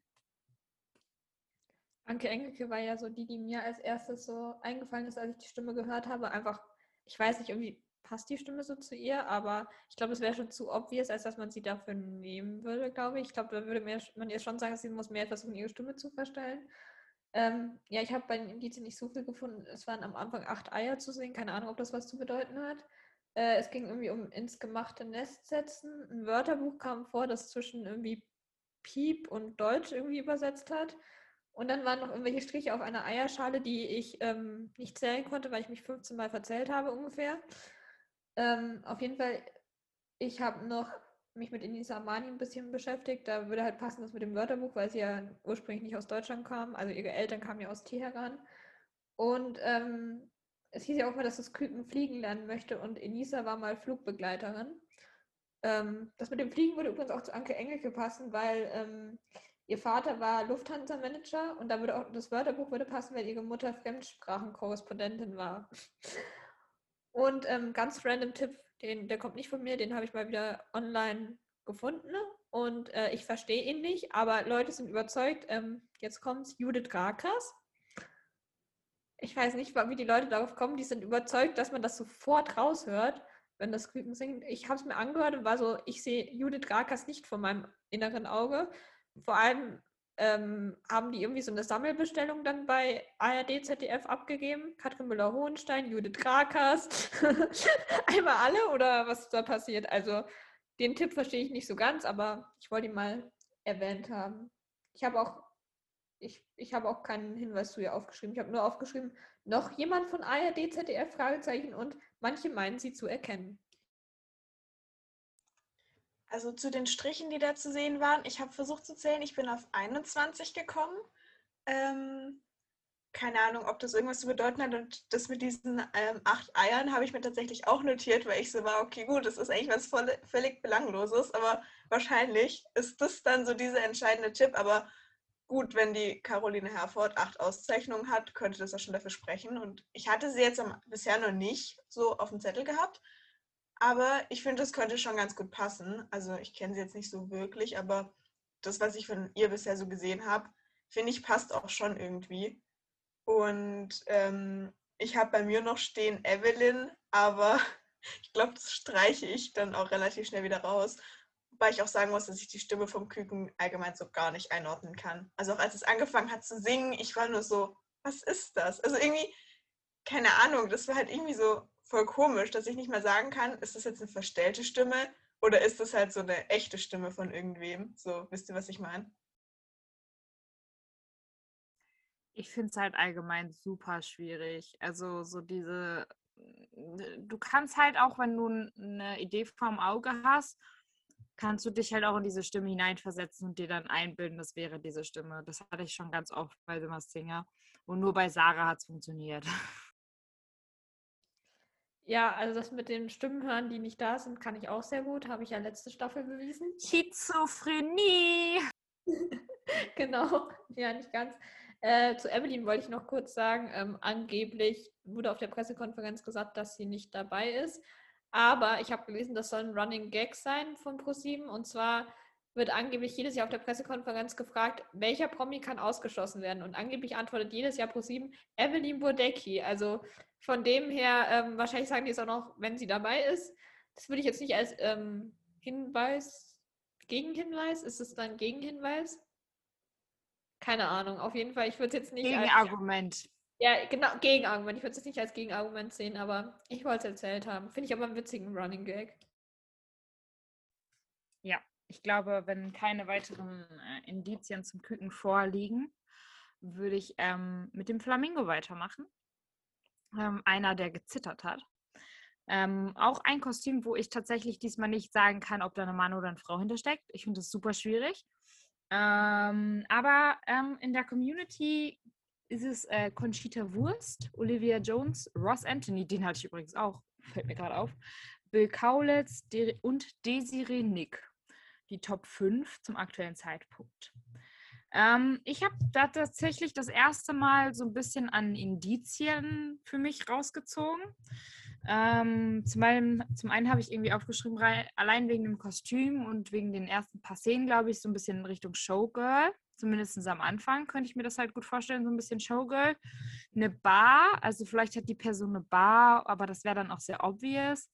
Anke Engelke war ja so die, die mir als erstes so eingefallen ist, als ich die Stimme gehört habe. Einfach, ich weiß nicht, irgendwie passt die Stimme so zu ihr, aber ich glaube, es wäre schon zu obvious, als dass man sie dafür nehmen würde, glaube ich. Ich glaube, da würde man ihr schon sagen, sie muss mehr versuchen, ihre Stimme zu verstellen. Ähm, ja, ich habe bei den Indizien nicht so viel gefunden. Es waren am Anfang acht Eier zu sehen. Keine Ahnung, ob das was zu bedeuten hat. Äh, es ging irgendwie um ins gemachte Nest setzen. Ein Wörterbuch kam vor, das zwischen irgendwie Piep und Deutsch irgendwie übersetzt hat. Und dann waren noch irgendwelche Striche auf einer Eierschale, die ich ähm, nicht zählen konnte, weil ich mich 15 Mal verzählt habe ungefähr. Ähm, auf jeden Fall, ich habe noch mich mit Inisa Amani ein bisschen beschäftigt. Da würde halt passen das mit dem Wörterbuch, weil sie ja ursprünglich nicht aus Deutschland kam. Also ihre Eltern kamen ja aus Teheran. Und ähm, es hieß ja auch mal, dass das Küken fliegen lernen möchte und Enisa war mal Flugbegleiterin. Ähm, das mit dem Fliegen würde übrigens auch zu Anke Engelke passen, weil ähm, Ihr Vater war Lufthansa-Manager und da würde auch das Wörterbuch würde passen, weil ihre Mutter Fremdsprachenkorrespondentin war. Und ähm, ganz random Tipp, den, der kommt nicht von mir, den habe ich mal wieder online gefunden und äh, ich verstehe ihn nicht, aber Leute sind überzeugt. Ähm, jetzt kommt's, Judith Rakas. Ich weiß nicht, wie die Leute darauf kommen, die sind überzeugt, dass man das sofort raushört, wenn das Küken singt. Ich habe es mir angehört und war so, ich sehe Judith Rakas nicht vor meinem inneren Auge vor allem ähm, haben die irgendwie so eine Sammelbestellung dann bei ARD, ZDF abgegeben. Katrin Müller-Hohenstein, Judith Krakers. Einmal alle oder was da passiert? Also den Tipp verstehe ich nicht so ganz, aber ich wollte ihn mal erwähnt haben. Ich habe auch, ich, ich habe auch keinen Hinweis zu ihr aufgeschrieben. Ich habe nur aufgeschrieben, noch jemand von ARD, ZDF, Fragezeichen und manche meinen sie zu erkennen. Also zu den Strichen, die da zu sehen waren, ich habe versucht zu zählen, ich bin auf 21 gekommen. Ähm, keine Ahnung, ob das irgendwas zu bedeuten hat. Und das mit diesen ähm, acht Eiern habe ich mir tatsächlich auch notiert, weil ich so war, okay, gut, das ist eigentlich was voll, völlig Belangloses, aber wahrscheinlich ist das dann so dieser entscheidende Tipp. Aber gut, wenn die Caroline Herford acht Auszeichnungen hat, könnte das ja schon dafür sprechen. Und ich hatte sie jetzt bisher noch nicht so auf dem Zettel gehabt. Aber ich finde, das könnte schon ganz gut passen. Also ich kenne sie jetzt nicht so wirklich, aber das, was ich von ihr bisher so gesehen habe, finde ich, passt auch schon irgendwie. Und ähm, ich habe bei mir noch stehen Evelyn, aber ich glaube, das streiche ich dann auch relativ schnell wieder raus. Wobei ich auch sagen muss, dass ich die Stimme vom Küken allgemein so gar nicht einordnen kann. Also auch als es angefangen hat zu singen, ich war nur so, was ist das? Also irgendwie, keine Ahnung, das war halt irgendwie so voll komisch, dass ich nicht mal sagen kann, ist das jetzt eine verstellte Stimme oder ist das halt so eine echte Stimme von irgendwem? So, wisst ihr, was ich meine? Ich finde es halt allgemein super schwierig. Also so diese, du kannst halt auch, wenn du eine Idee vorm Auge hast, kannst du dich halt auch in diese Stimme hineinversetzen und dir dann einbilden, das wäre diese Stimme. Das hatte ich schon ganz oft bei The Singer. Und nur bei Sarah hat es funktioniert. Ja, also das mit den Stimmen hören, die nicht da sind, kann ich auch sehr gut. Habe ich ja letzte Staffel bewiesen. Schizophrenie. genau, ja, nicht ganz. Äh, zu Evelyn wollte ich noch kurz sagen, ähm, angeblich wurde auf der Pressekonferenz gesagt, dass sie nicht dabei ist. Aber ich habe gelesen, das soll ein Running Gag sein von ProSieben. Und zwar wird angeblich jedes Jahr auf der Pressekonferenz gefragt, welcher Promi kann ausgeschlossen werden. Und angeblich antwortet jedes Jahr ProSieben Evelyn Bodecki. Also von dem her, ähm, wahrscheinlich sagen die es auch noch, wenn sie dabei ist. Das würde ich jetzt nicht als ähm, Hinweis, Gegenhinweis, ist es dann Gegenhinweis? Keine Ahnung, auf jeden Fall, ich würde es jetzt nicht Gegenargument. Als, ja, genau, Gegenargument. Ich würde es jetzt nicht als Gegenargument sehen, aber ich wollte es erzählt haben. Finde ich aber einen witzigen Running Gag. Ja, ich glaube, wenn keine weiteren äh, Indizien zum Küken vorliegen, würde ich ähm, mit dem Flamingo weitermachen ähm, einer, der gezittert hat. Ähm, auch ein Kostüm, wo ich tatsächlich diesmal nicht sagen kann, ob da eine Mann oder eine Frau hintersteckt. Ich finde das super schwierig. Ähm, aber ähm, in der Community ist es äh, Conchita Wurst, Olivia Jones, Ross Anthony, den hatte ich übrigens auch, fällt mir gerade auf, Bill Kaulitz De und Desiree Nick. Die Top 5 zum aktuellen Zeitpunkt. Ähm, ich habe da tatsächlich das erste Mal so ein bisschen an Indizien für mich rausgezogen. Ähm, zum, einen, einen habe ich irgendwie aufgeschrieben, allein wegen dem Kostüm und wegen den ersten paar Szenen, glaube ich, so ein bisschen in Richtung Showgirl. Zumindest am Anfang könnte ich mir das halt gut vorstellen, so ein bisschen Showgirl. Eine Bar, also vielleicht hat die Person eine Bar, aber das wäre dann auch sehr obvious.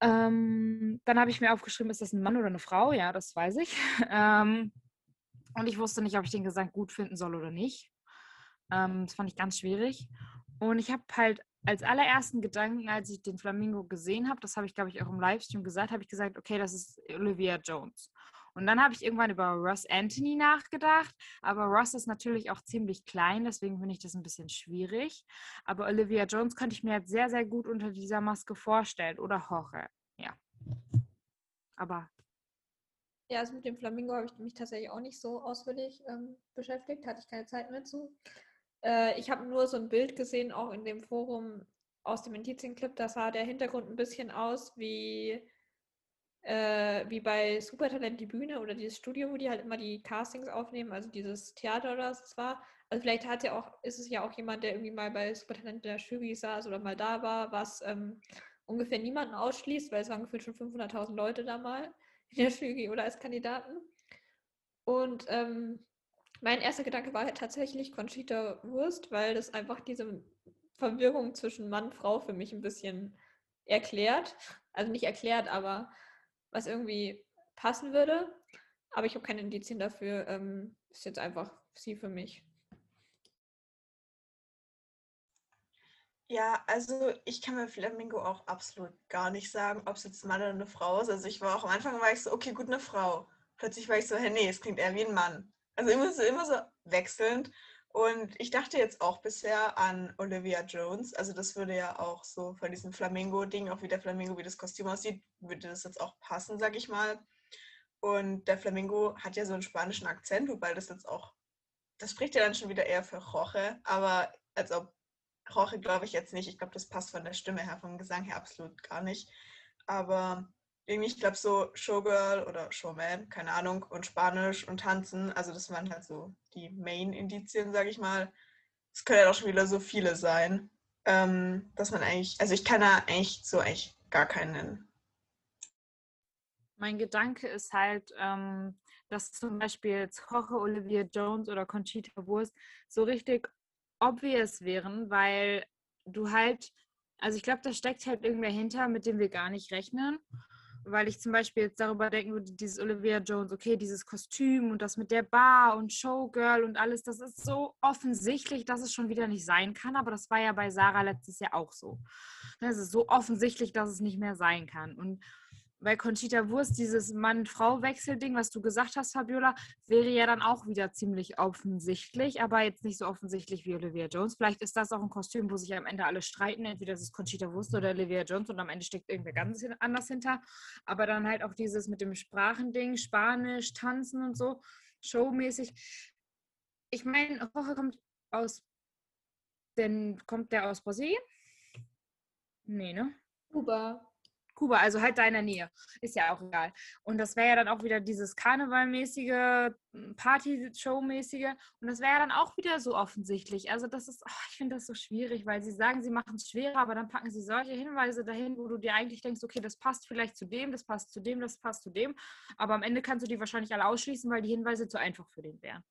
Ähm, dann habe ich mir aufgeschrieben, ist das ein Mann oder eine Frau? Ja, das weiß ich. Ähm, und ich wusste nicht, ob ich den Gesang gut finden soll oder nicht. Ähm, das fand ich ganz schwierig. Und ich habe halt als allerersten Gedanken, als ich den Flamingo gesehen habe, das habe ich, glaube ich, auch im Livestream gesagt, habe ich gesagt, okay, das ist Olivia Jones. Und dann habe ich irgendwann über Ross Anthony nachgedacht, aber Ross ist natürlich auch ziemlich klein, deswegen finde ich das ein bisschen schwierig. Aber Olivia Jones könnte ich mir jetzt sehr, sehr gut unter dieser Maske vorstellen oder Jorge, ja. Aber. Ja, also mit dem Flamingo habe ich mich tatsächlich auch nicht so ausführlich ähm, beschäftigt, hatte ich keine Zeit mehr zu. Äh, ich habe nur so ein Bild gesehen, auch in dem Forum aus dem Indizienclip, da sah der Hintergrund ein bisschen aus wie äh, wie bei Supertalent die Bühne oder dieses Studio, wo die halt immer die Castings aufnehmen, also dieses Theater oder was es war. Also vielleicht hat ja auch, ist es ja auch jemand, der irgendwie mal bei Supertalent in der Jury saß oder mal da war, was ähm, ungefähr niemanden ausschließt, weil es waren gefühlt schon 500.000 Leute da mal in der Jury oder als Kandidaten. Und ähm, mein erster Gedanke war halt tatsächlich Conchita Wurst, weil das einfach diese Verwirrung zwischen Mann und Frau für mich ein bisschen erklärt. Also nicht erklärt, aber was irgendwie passen würde. Aber ich habe keine Indizien dafür. Ähm, ist jetzt einfach sie für mich. Ja, also ich kann mir Flamingo auch absolut gar nicht sagen, ob es jetzt ein Mann oder eine Frau ist. Also ich war auch am Anfang war ich so, okay, gut, eine Frau. Plötzlich war ich so, hey, nee, es klingt eher wie ein Mann. Also immer so, immer so wechselnd. Und ich dachte jetzt auch bisher an Olivia Jones. Also das würde ja auch so von diesem Flamingo-Ding, auch wie der Flamingo, wie das Kostüm aussieht, würde das jetzt auch passen, sag ich mal. Und der Flamingo hat ja so einen spanischen Akzent, wobei das jetzt auch, das spricht ja dann schon wieder eher für Roche, aber als ob Roche glaube ich jetzt nicht. Ich glaube, das passt von der Stimme her, vom Gesang her absolut gar nicht. Aber irgendwie, ich glaube, so Showgirl oder Showman, keine Ahnung, und Spanisch und Tanzen, also das waren halt so die Main-Indizien, sage ich mal. Es können ja auch schon wieder so viele sein, ähm, dass man eigentlich, also ich kann da eigentlich so eigentlich gar keinen nennen. Mein Gedanke ist halt, ähm, dass zum Beispiel Jorge Olivia Jones oder Conchita Wurst so richtig obvious wären, weil du halt, also ich glaube, da steckt halt irgendwer hinter, mit dem wir gar nicht rechnen weil ich zum Beispiel jetzt darüber denken würde, dieses Olivia Jones, okay, dieses Kostüm und das mit der Bar und Showgirl und alles, das ist so offensichtlich, dass es schon wieder nicht sein kann, aber das war ja bei Sarah letztes Jahr auch so. Es ist so offensichtlich, dass es nicht mehr sein kann. Und bei Conchita Wurst, dieses Mann-Frau-Wechsel-Ding, was du gesagt hast, Fabiola, wäre ja dann auch wieder ziemlich offensichtlich, aber jetzt nicht so offensichtlich wie Olivia Jones. Vielleicht ist das auch ein Kostüm, wo sich am Ende alle streiten. Entweder das ist Conchita Wurst oder Olivia Jones und am Ende steckt irgendwer ganz anders hinter. Aber dann halt auch dieses mit dem Sprachending, Spanisch, Tanzen und so, showmäßig. Ich meine, Jorge kommt aus. Denn kommt der aus Brasilien? Nee, ne? Kuba. Kuba, also halt da in der Nähe. Ist ja auch egal. Und das wäre ja dann auch wieder dieses Karnevalmäßige, hm, Party-Show-mäßige. Und das wäre ja dann auch wieder so offensichtlich. Also das ist, oh, ich finde das so schwierig, weil sie sagen, sie machen es schwerer, aber dann packen sie solche Hinweise dahin, wo du dir eigentlich denkst, okay, das passt vielleicht zu dem, das passt zu dem, das passt zu dem. Aber am Ende kannst du die wahrscheinlich alle ausschließen, weil die Hinweise zu einfach für den wären.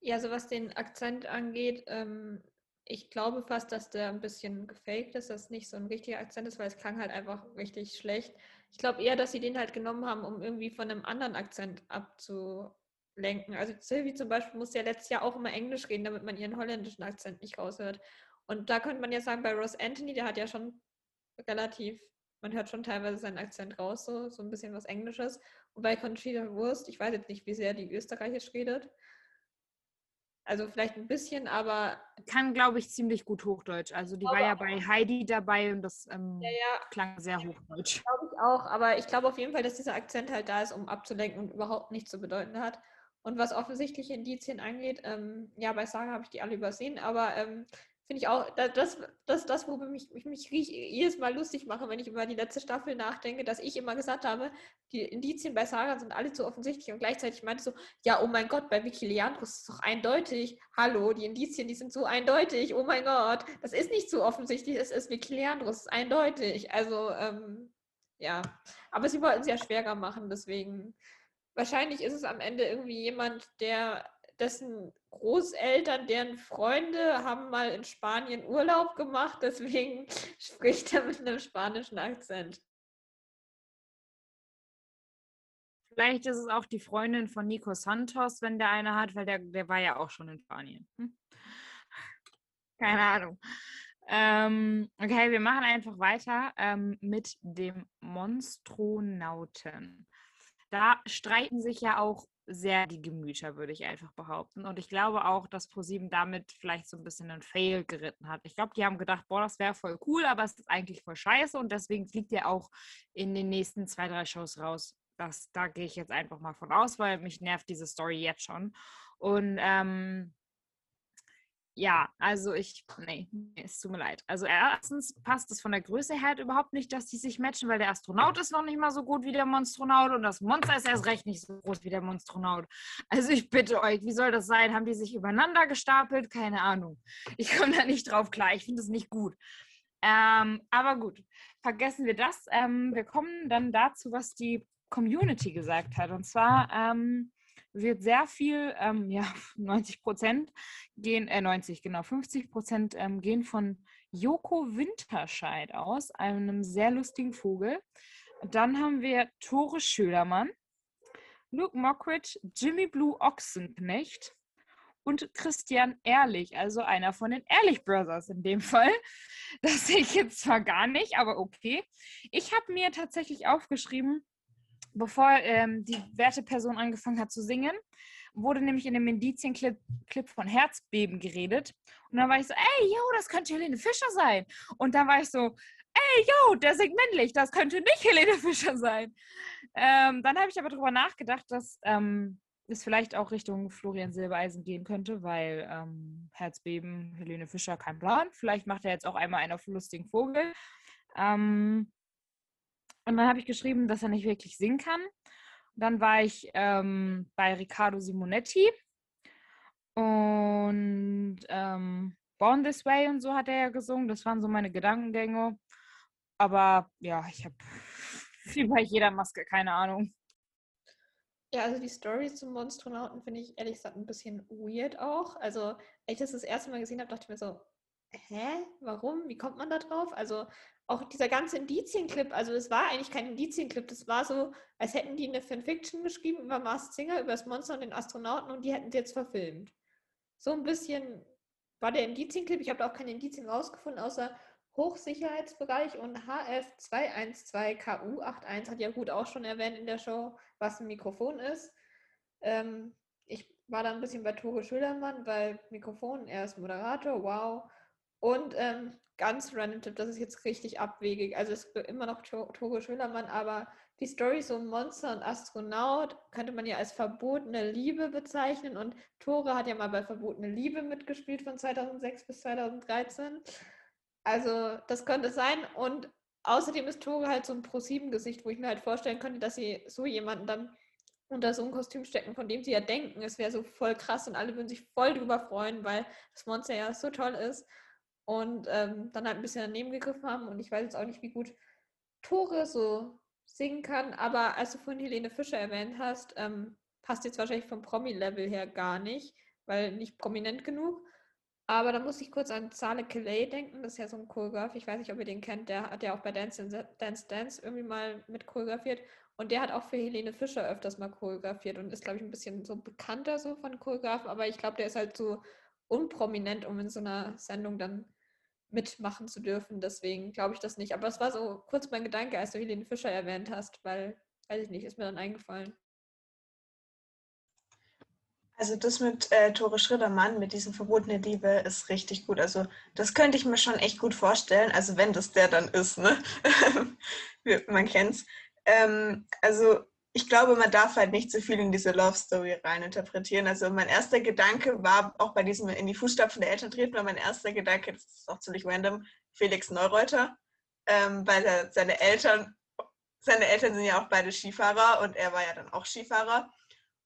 Ja, also was den Akzent angeht, ähm, ich glaube fast, dass der ein bisschen gefaked ist, dass nicht so ein richtiger Akzent ist, weil es klang halt einfach richtig schlecht. Ich glaube eher, dass sie den halt genommen haben, um irgendwie von einem anderen Akzent abzulenken. Also Sylvie zum Beispiel musste ja letztes Jahr auch immer Englisch reden, damit man ihren holländischen Akzent nicht raushört. Und da könnte man ja sagen, bei Ross Anthony, der hat ja schon relativ, man hört schon teilweise seinen Akzent raus, so, so ein bisschen was Englisches. Und bei Conchita Wurst, ich weiß jetzt nicht, wie sehr die Österreichisch redet, also vielleicht ein bisschen, aber. Kann, glaube ich, ziemlich gut Hochdeutsch. Also die war ja bei Heidi dabei und das ähm, ja, ja. klang sehr Hochdeutsch. Glaube ich auch, aber ich glaube auf jeden Fall, dass dieser Akzent halt da ist, um abzulenken und überhaupt nichts zu bedeuten hat. Und was offensichtliche Indizien angeht, ähm, ja, bei Saga habe ich die alle übersehen, aber ähm, finde ich auch, das, das, das, worüber mich, ich mich jedes Mal lustig mache, wenn ich über die letzte Staffel nachdenke, dass ich immer gesagt habe, die Indizien bei Sarah sind alle zu offensichtlich und gleichzeitig meinte so, ja, oh mein Gott, bei Vicky Leandros ist es doch eindeutig. Hallo, die Indizien, die sind so eindeutig. Oh mein Gott, das ist nicht so offensichtlich, es ist Vicky Leandros, ist eindeutig. Also, ähm, ja, aber sie wollten es ja schwerer machen, deswegen wahrscheinlich ist es am Ende irgendwie jemand, der dessen Großeltern, deren Freunde haben mal in Spanien Urlaub gemacht, deswegen spricht er mit einem spanischen Akzent. Vielleicht ist es auch die Freundin von Nico Santos, wenn der eine hat, weil der, der war ja auch schon in Spanien. Hm? Keine Ahnung. Ähm, okay, wir machen einfach weiter ähm, mit dem Monstronauten. Da streiten sich ja auch sehr die Gemüter, würde ich einfach behaupten. Und ich glaube auch, dass ProSieben damit vielleicht so ein bisschen einen Fail geritten hat. Ich glaube, die haben gedacht, boah, das wäre voll cool, aber es ist eigentlich voll scheiße und deswegen fliegt er auch in den nächsten zwei, drei Shows raus. Das, da gehe ich jetzt einfach mal von aus, weil mich nervt diese Story jetzt schon. Und ähm, ja, also ich, nee, es tut mir leid. Also erstens passt es von der Größe her halt überhaupt nicht, dass die sich matchen, weil der Astronaut ist noch nicht mal so gut wie der Monstronaut und das Monster ist erst recht nicht so groß wie der Monstronaut. Also ich bitte euch, wie soll das sein? Haben die sich übereinander gestapelt? Keine Ahnung. Ich komme da nicht drauf klar. Ich finde es nicht gut. Ähm, aber gut, vergessen wir das. Ähm, wir kommen dann dazu, was die Community gesagt hat. Und zwar ähm, wird sehr viel, ähm, ja, 90 Prozent gehen, äh, 90, genau, 50 Prozent ähm, gehen von Joko Winterscheid aus, einem sehr lustigen Vogel. Dann haben wir Tore Schölermann, Luke Mockridge, Jimmy Blue Ochsenknecht und Christian Ehrlich, also einer von den Ehrlich Brothers in dem Fall. Das sehe ich jetzt zwar gar nicht, aber okay. Ich habe mir tatsächlich aufgeschrieben, bevor ähm, die werte Person angefangen hat zu singen, wurde nämlich in dem Indizienclip Clip von Herzbeben geredet. Und dann war ich so, ey, yo, das könnte Helene Fischer sein. Und dann war ich so, ey, yo, der singt männlich, das könnte nicht Helene Fischer sein. Ähm, dann habe ich aber darüber nachgedacht, dass ähm, es vielleicht auch Richtung Florian Silbereisen gehen könnte, weil ähm, Herzbeben, Helene Fischer, kein Plan. Vielleicht macht er jetzt auch einmal einen auf lustigen Vogel. Ähm, und dann habe ich geschrieben, dass er nicht wirklich singen kann. Dann war ich ähm, bei Riccardo Simonetti und ähm, Born This Way und so hat er ja gesungen. Das waren so meine Gedankengänge. Aber ja, ich habe viel bei jeder Maske, keine Ahnung. Ja, also die Story zum Monstronauten finde ich ehrlich gesagt ein bisschen weird auch. Also, als ich das das erste Mal gesehen habe, dachte ich mir so, hä, warum? Wie kommt man da drauf? Also, auch dieser ganze Indizienclip, also es war eigentlich kein Indizienclip, das war so, als hätten die eine Fanfiction geschrieben über Mars Singer, über das Monster und den Astronauten und die hätten es jetzt verfilmt. So ein bisschen war der Indizienclip, ich habe da auch keine Indizien rausgefunden, außer Hochsicherheitsbereich und HF212KU81 hat ja gut auch schon erwähnt in der Show, was ein Mikrofon ist. Ähm, ich war da ein bisschen bei Tore Schülermann, weil Mikrofon, er ist Moderator, wow. Und ähm, ganz random Tipp, das ist jetzt richtig abwegig. Also es ist immer noch Tore Schölermann, aber die Story so Monster und Astronaut könnte man ja als verbotene Liebe bezeichnen und Tore hat ja mal bei verbotene Liebe mitgespielt von 2006 bis 2013. Also das könnte sein und außerdem ist Tore halt so ein Pro-7-Gesicht, wo ich mir halt vorstellen könnte, dass sie so jemanden dann unter so ein Kostüm stecken, von dem sie ja denken, es wäre so voll krass und alle würden sich voll drüber freuen, weil das Monster ja so toll ist und ähm, dann halt ein bisschen daneben gegriffen haben. Und ich weiß jetzt auch nicht, wie gut Tore so singen kann, aber als du vorhin Helene Fischer erwähnt hast, ähm, passt jetzt wahrscheinlich vom Promi-Level her gar nicht, weil nicht prominent genug. Aber da muss ich kurz an Zale Kelly denken, das ist ja so ein Choreograf, ich weiß nicht, ob ihr den kennt, der hat ja auch bei Dance Dance Dance irgendwie mal mit choreografiert und der hat auch für Helene Fischer öfters mal choreografiert und ist, glaube ich, ein bisschen so bekannter so von Choreografen, aber ich glaube, der ist halt so unprominent, um in so einer Sendung dann mitmachen zu dürfen. Deswegen glaube ich das nicht. Aber es war so kurz mein Gedanke, als du Helene Fischer erwähnt hast, weil, weiß ich nicht, ist mir dann eingefallen. Also das mit äh, Tore Schrittermann, mit diesem verbotenen Liebe, ist richtig gut. Also das könnte ich mir schon echt gut vorstellen. Also wenn das der dann ist, ne? Man kennt's. Ähm, also ich glaube, man darf halt nicht so viel in diese Love Story reininterpretieren. Also mein erster Gedanke war auch bei diesem in die Fußstapfen der Eltern treten, war mein erster Gedanke, das ist auch ziemlich random, Felix Neureuter, ähm, weil er, seine Eltern, seine Eltern sind ja auch beide Skifahrer und er war ja dann auch Skifahrer.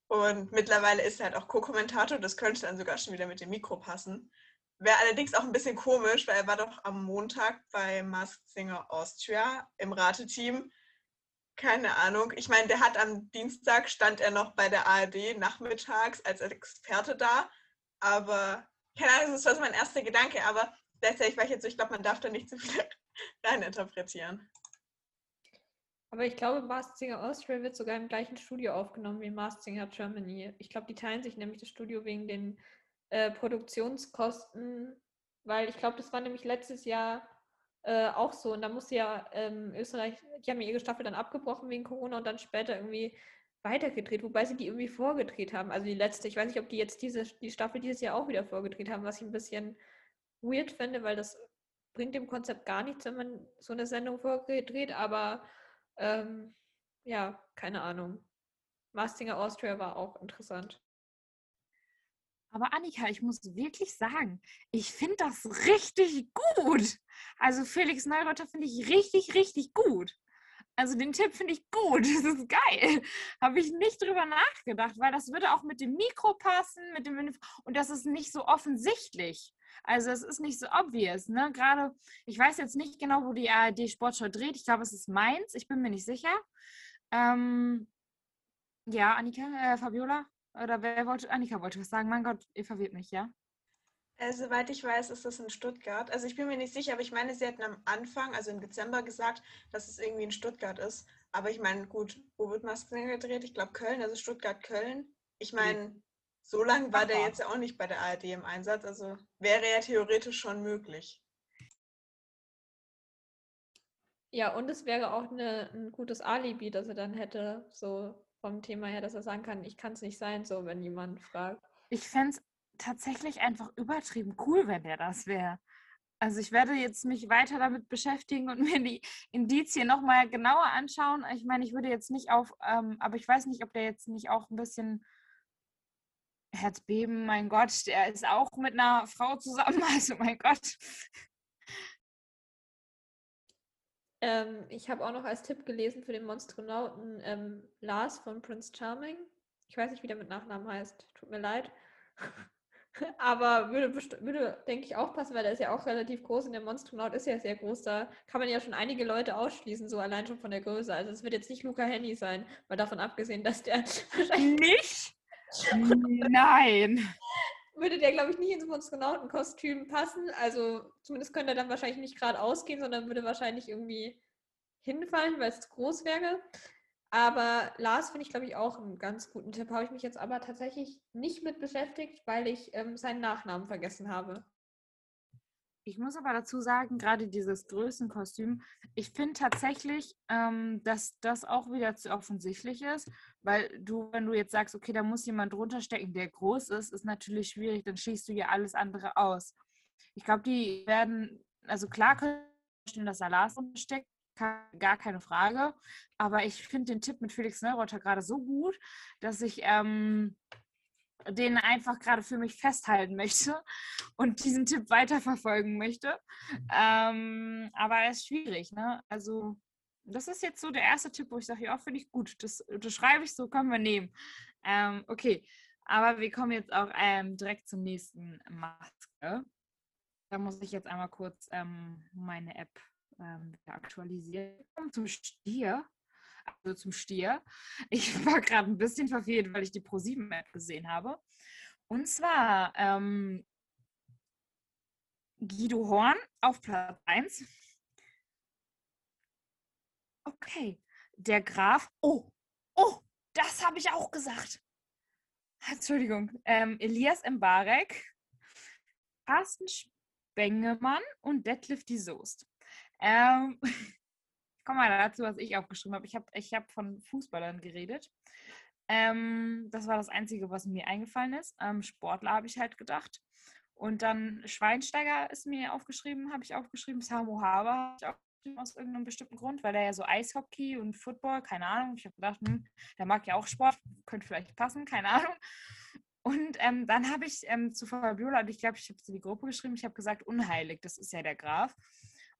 Und mittlerweile ist er halt auch Co-Kommentator, das könnte dann sogar schon wieder mit dem Mikro passen. Wäre allerdings auch ein bisschen komisch, weil er war doch am Montag bei Masked Singer Austria im Rateteam Keine Ahnung. Ich meine, der hat am Dienstag stand er noch bei der ARD nachmittags als Experte da. Aber keine Ahnung, das war so mein erster Gedanke. Aber gleichzeitig war ich jetzt so, ich glaube, man darf da nicht zu viel reininterpretieren. Aber ich glaube, Masked Singer Austria wird sogar im gleichen Studio aufgenommen wie Masked Singer Germany. Ich glaube, die teilen sich nämlich das Studio wegen den äh, Produktionskosten, weil ich glaube, das war nämlich letztes Jahr äh, auch so. Und da musste ja ähm, Österreich, die haben ja ihre Staffel dann abgebrochen wegen Corona und dann später irgendwie weitergedreht, wobei sie die irgendwie vorgedreht haben. Also die letzte, ich weiß nicht, ob die jetzt diese, die Staffel dieses Jahr auch wieder vorgedreht haben, was ich ein bisschen weird finde, weil das bringt dem Konzept gar nichts, wenn man so eine Sendung vorgedreht, aber ähm, ja, keine Ahnung. Mastinger Austria war auch interessant. Aber Annika, ich muss wirklich sagen, ich finde das richtig gut. Also Felix Neureuther finde ich richtig, richtig gut. Also den Tipp finde ich gut. Das ist geil. Habe ich nicht drüber nachgedacht, weil das würde auch mit dem Mikro passen, mit dem und das ist nicht so offensichtlich. Also es ist nicht so obvious, ne? Gerade, ich weiß jetzt nicht genau, wo die ARD Sportschau dreht. Ich glaube, es ist Mainz. Ich bin mir nicht sicher. Ähm, ja, Annika, äh, Fabiola? Oder wer wollte, Annika wollte was sagen. Mein Gott, ihr verwirrt mich, ja? Äh, soweit ich weiß, ist das in Stuttgart. Also ich bin mir nicht sicher, aber ich meine, sie hatten am Anfang, also im Dezember gesagt, dass es irgendwie in Stuttgart ist. Aber ich meine, gut, wo wird Masken gedreht? Ich glaube Köln, also Stuttgart-Köln. Ich meine, so lange war der jetzt ja auch nicht bei der ARD im Einsatz, also wäre ja theoretisch schon möglich. Ja, und es wäre auch eine, ein gutes Alibi, das er dann hätte, so vom Thema her, dass er sagen kann, ich kann es nicht sein, so wenn jemand fragt. Ich fände es tatsächlich einfach übertrieben cool, wenn der das wäre. Also ich werde jetzt mich weiter damit beschäftigen und mir die Indizien nochmal genauer anschauen. Ich meine, ich würde jetzt nicht auf, ähm, aber ich weiß nicht, ob der jetzt nicht auch ein bisschen Herzbeben, mein Gott, der ist auch mit einer Frau zusammen, also mein Gott. Ähm, ich habe auch noch als Tipp gelesen für den Monstronauten ähm, Lars von Prince Charming. Ich weiß nicht, wie der mit Nachnamen heißt. Tut mir leid. Aber würde, würde denke ich, auch passen, weil der ist ja auch relativ groß und der Monstronaut ist ja sehr groß. Da kann man ja schon einige Leute ausschließen, so allein schon von der Größe. Also es wird jetzt nicht Luca Henny sein, mal davon abgesehen, dass der nicht Nein. Würde der, glaube ich, nicht ins Monstronautenkostüm passen. Also zumindest könnte er dann wahrscheinlich nicht gerade ausgehen, sondern würde wahrscheinlich irgendwie hinfallen, weil es zu groß wäre. Aber Lars finde ich, glaube ich, auch einen ganz guten Tipp. Habe ich mich jetzt aber tatsächlich nicht mit beschäftigt, weil ich ähm, seinen Nachnamen vergessen habe. Ich muss aber dazu sagen, gerade dieses Größenkostüm, ich finde tatsächlich, ähm, dass das auch wieder zu offensichtlich ist, weil du, wenn du jetzt sagst, okay, da muss jemand drunter stecken, der groß ist, ist natürlich schwierig, dann schießt du ja alles andere aus. Ich glaube, die werden, also klar können dass da Lars steckt, gar keine Frage, aber ich finde den Tipp mit Felix Neureuther gerade so gut, dass ich ähm, den einfach gerade für mich festhalten möchte und diesen Tipp weiterverfolgen möchte. Ähm, aber er ist schwierig, ne? Also, das ist jetzt so der erste Tipp, wo ich sage, ja, finde ich gut. Das, das schreibe ich so, können wir nehmen. Ähm, okay, aber wir kommen jetzt auch ähm, direkt zum nächsten Maske. Da muss ich jetzt einmal kurz ähm, meine App ähm, aktualisieren. Zum Stier also zum Stier. Ich war gerade ein bisschen verwirrt, weil ich die Pro7-Map gesehen habe. Und zwar ähm, Guido Horn auf Platz 1. Okay, der Graf. Oh, oh, das habe ich auch gesagt. Entschuldigung. Ähm, Elias Mbarek, Carsten Spengemann und Detlef die Soest. Ähm, komme mal dazu, was ich aufgeschrieben habe. Ich habe ich hab von Fußballern geredet. Ähm, das war das Einzige, was mir eingefallen ist. Ähm, Sportler habe ich halt gedacht. Und dann Schweinsteiger ist mir aufgeschrieben, habe ich aufgeschrieben. Samu Haber habe ich aufgeschrieben aus irgendeinem bestimmten Grund, weil er ja so Eishockey und Football, keine Ahnung. Ich habe gedacht, hm, der mag ja auch Sport, könnte vielleicht passen, keine Ahnung. Und ähm, dann habe ich ähm, zu Fabiola, und ich glaube, ich habe zu die Gruppe geschrieben, ich habe gesagt, unheilig, das ist ja der Graf.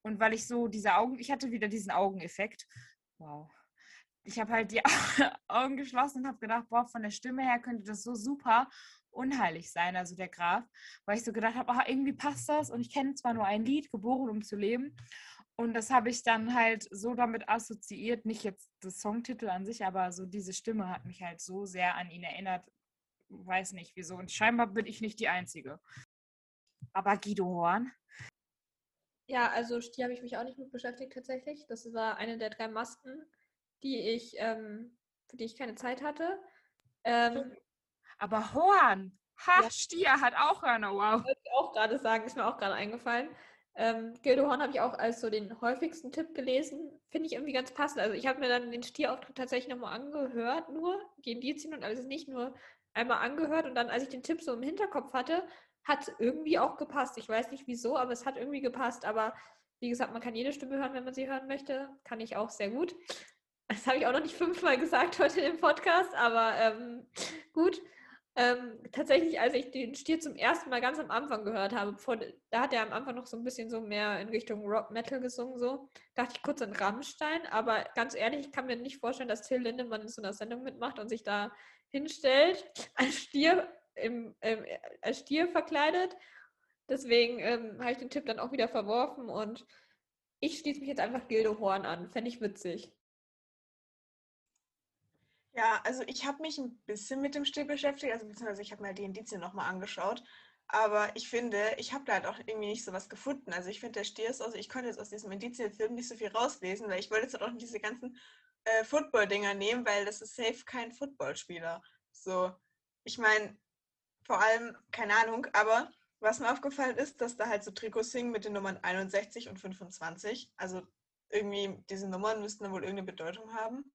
Und weil ich so diese Augen, ich hatte wieder diesen Augeneffekt. Wow. Ich habe halt die Augen geschlossen und habe gedacht, boah, von der Stimme her könnte das so super unheilig sein, also der Graf, weil ich so gedacht habe, ah, irgendwie passt das und ich kenne zwar nur ein Lied, Geboren um zu leben Und das habe ich dann halt so damit assoziiert, nicht jetzt das Songtitel an sich, aber so diese Stimme hat mich halt so sehr an ihn erinnert. Weiß nicht wieso. Und scheinbar bin ich nicht die Einzige. Aber Guido Horn. Ja, also die habe ich mich auch nicht mit beschäftigt tatsächlich. Das war eine der drei Masken, die ich, ähm, für die ich keine Zeit hatte. Ähm, aber Horn, ha, Ja. Stier hat auch Hörner, wow. wollte ich auch gerade sagen, ist mir auch gerade eingefallen. Ähm, Gildo Horn habe ich auch als so den häufigsten Tipp gelesen. Finde ich irgendwie ganz passend. Also ich habe mir dann den Stierauftritt tatsächlich nochmal angehört, nur die Indizien und alles nicht nur einmal angehört und dann, als ich den Tipp so im Hinterkopf hatte, hat irgendwie auch gepasst. Ich weiß nicht wieso, aber es hat irgendwie gepasst. Aber wie gesagt, man kann jede Stimme hören, wenn man sie hören möchte. Kann ich auch sehr gut. Das habe ich auch noch nicht fünfmal gesagt heute im Podcast, aber ähm, gut. Ähm, tatsächlich, als ich den Stier zum ersten Mal ganz am Anfang gehört habe, bevor, da hat er am Anfang noch so ein bisschen so mehr in Richtung Rock Metal gesungen, so, dachte ich kurz an Rammstein, aber ganz ehrlich, ich kann mir nicht vorstellen, dass Till Lindemann in so einer Sendung mitmacht und sich da hinstellt, als Stier, im, ähm, als Stier verkleidet. Deswegen ähm, habe ich den Tipp dann auch wieder verworfen und ich schließe mich jetzt einfach Gildo Horn an. Fände ich witzig. Ja, also ich habe mich ein bisschen mit dem Stier beschäftigt, also beziehungsweise ich habe mir die Indizien nochmal angeschaut. Aber ich finde, ich habe da halt auch irgendwie nicht so was gefunden. Also ich finde, der Stier ist, also ich konnte jetzt aus diesem Indizienfilm nicht so viel rauslesen, weil ich wollte jetzt halt auch nicht diese ganzen äh, Football-Dinger nehmen, weil das ist safe kein Footballspieler. So, ich meine, vor allem, keine Ahnung, aber was mir aufgefallen ist, dass da halt so Trikots hingen mit den Nummern 61 und 25. Also irgendwie, diese Nummern müssten dann wohl irgendeine Bedeutung haben.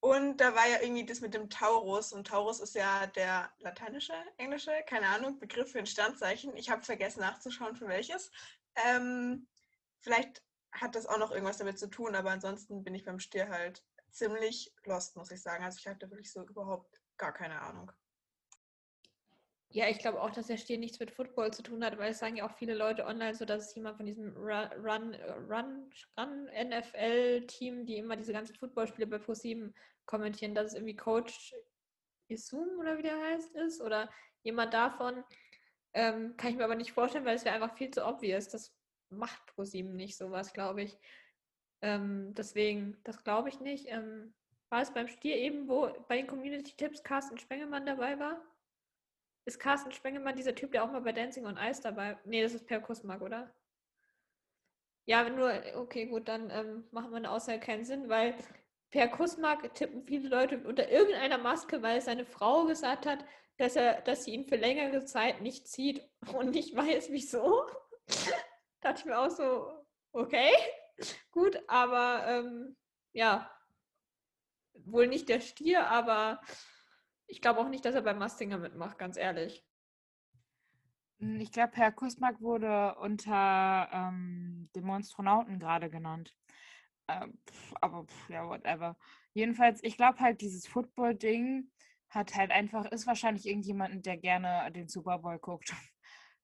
Und da war ja irgendwie das mit dem Taurus. Und Taurus ist ja der lateinische, englische, keine Ahnung, Begriff für ein Sternzeichen. Ich habe vergessen nachzuschauen, für welches. Ähm, vielleicht hat das auch noch irgendwas damit zu tun, aber ansonsten bin ich beim Stier halt ziemlich lost, muss ich sagen. Also ich da wirklich so überhaupt gar keine Ahnung. Ja, ich glaube auch, dass der Stier nichts mit Football zu tun hat, weil es sagen ja auch viele Leute online so, dass es jemand von diesem Run, Run, Run, NFL-Team, die immer diese ganzen Footballspiele bei ProSieben kommentieren, dass es irgendwie Coach Isum oder wie der heißt ist oder jemand davon. Ähm, kann ich mir aber nicht vorstellen, weil es wäre einfach viel zu obvious. Das macht ProSieben nicht sowas, glaube ich. Ähm, deswegen, das glaube ich nicht. Ähm, war es beim Stier eben, wo bei den Community-Tipps Carsten Spengemann dabei war? Ist Carsten Spengemann dieser Typ, der auch mal bei Dancing on Ice dabei Nee, das ist Per Kusmak, oder? Ja, wenn nur, okay, gut, dann ähm, machen wir eine Aussage keinen Sinn, weil Per Kusmak tippen viele Leute unter irgendeiner Maske, weil seine Frau gesagt hat, dass er, dass sie ihn für längere Zeit nicht zieht und ich weiß wieso. dachte ich mir auch so, okay, gut, aber ähm, ja, wohl nicht der Stier, aber ich glaube auch nicht, dass er beim Mastinger mitmacht, ganz ehrlich. Hm, Ich glaube, Herr Kusmak wurde unter ähm, dem Monstronauten gerade genannt. Ähm, aber pf, ja, whatever. Jedenfalls, ich glaube halt, dieses Football-Ding hat halt einfach, ist wahrscheinlich irgendjemand, der gerne den Super Bowl guckt.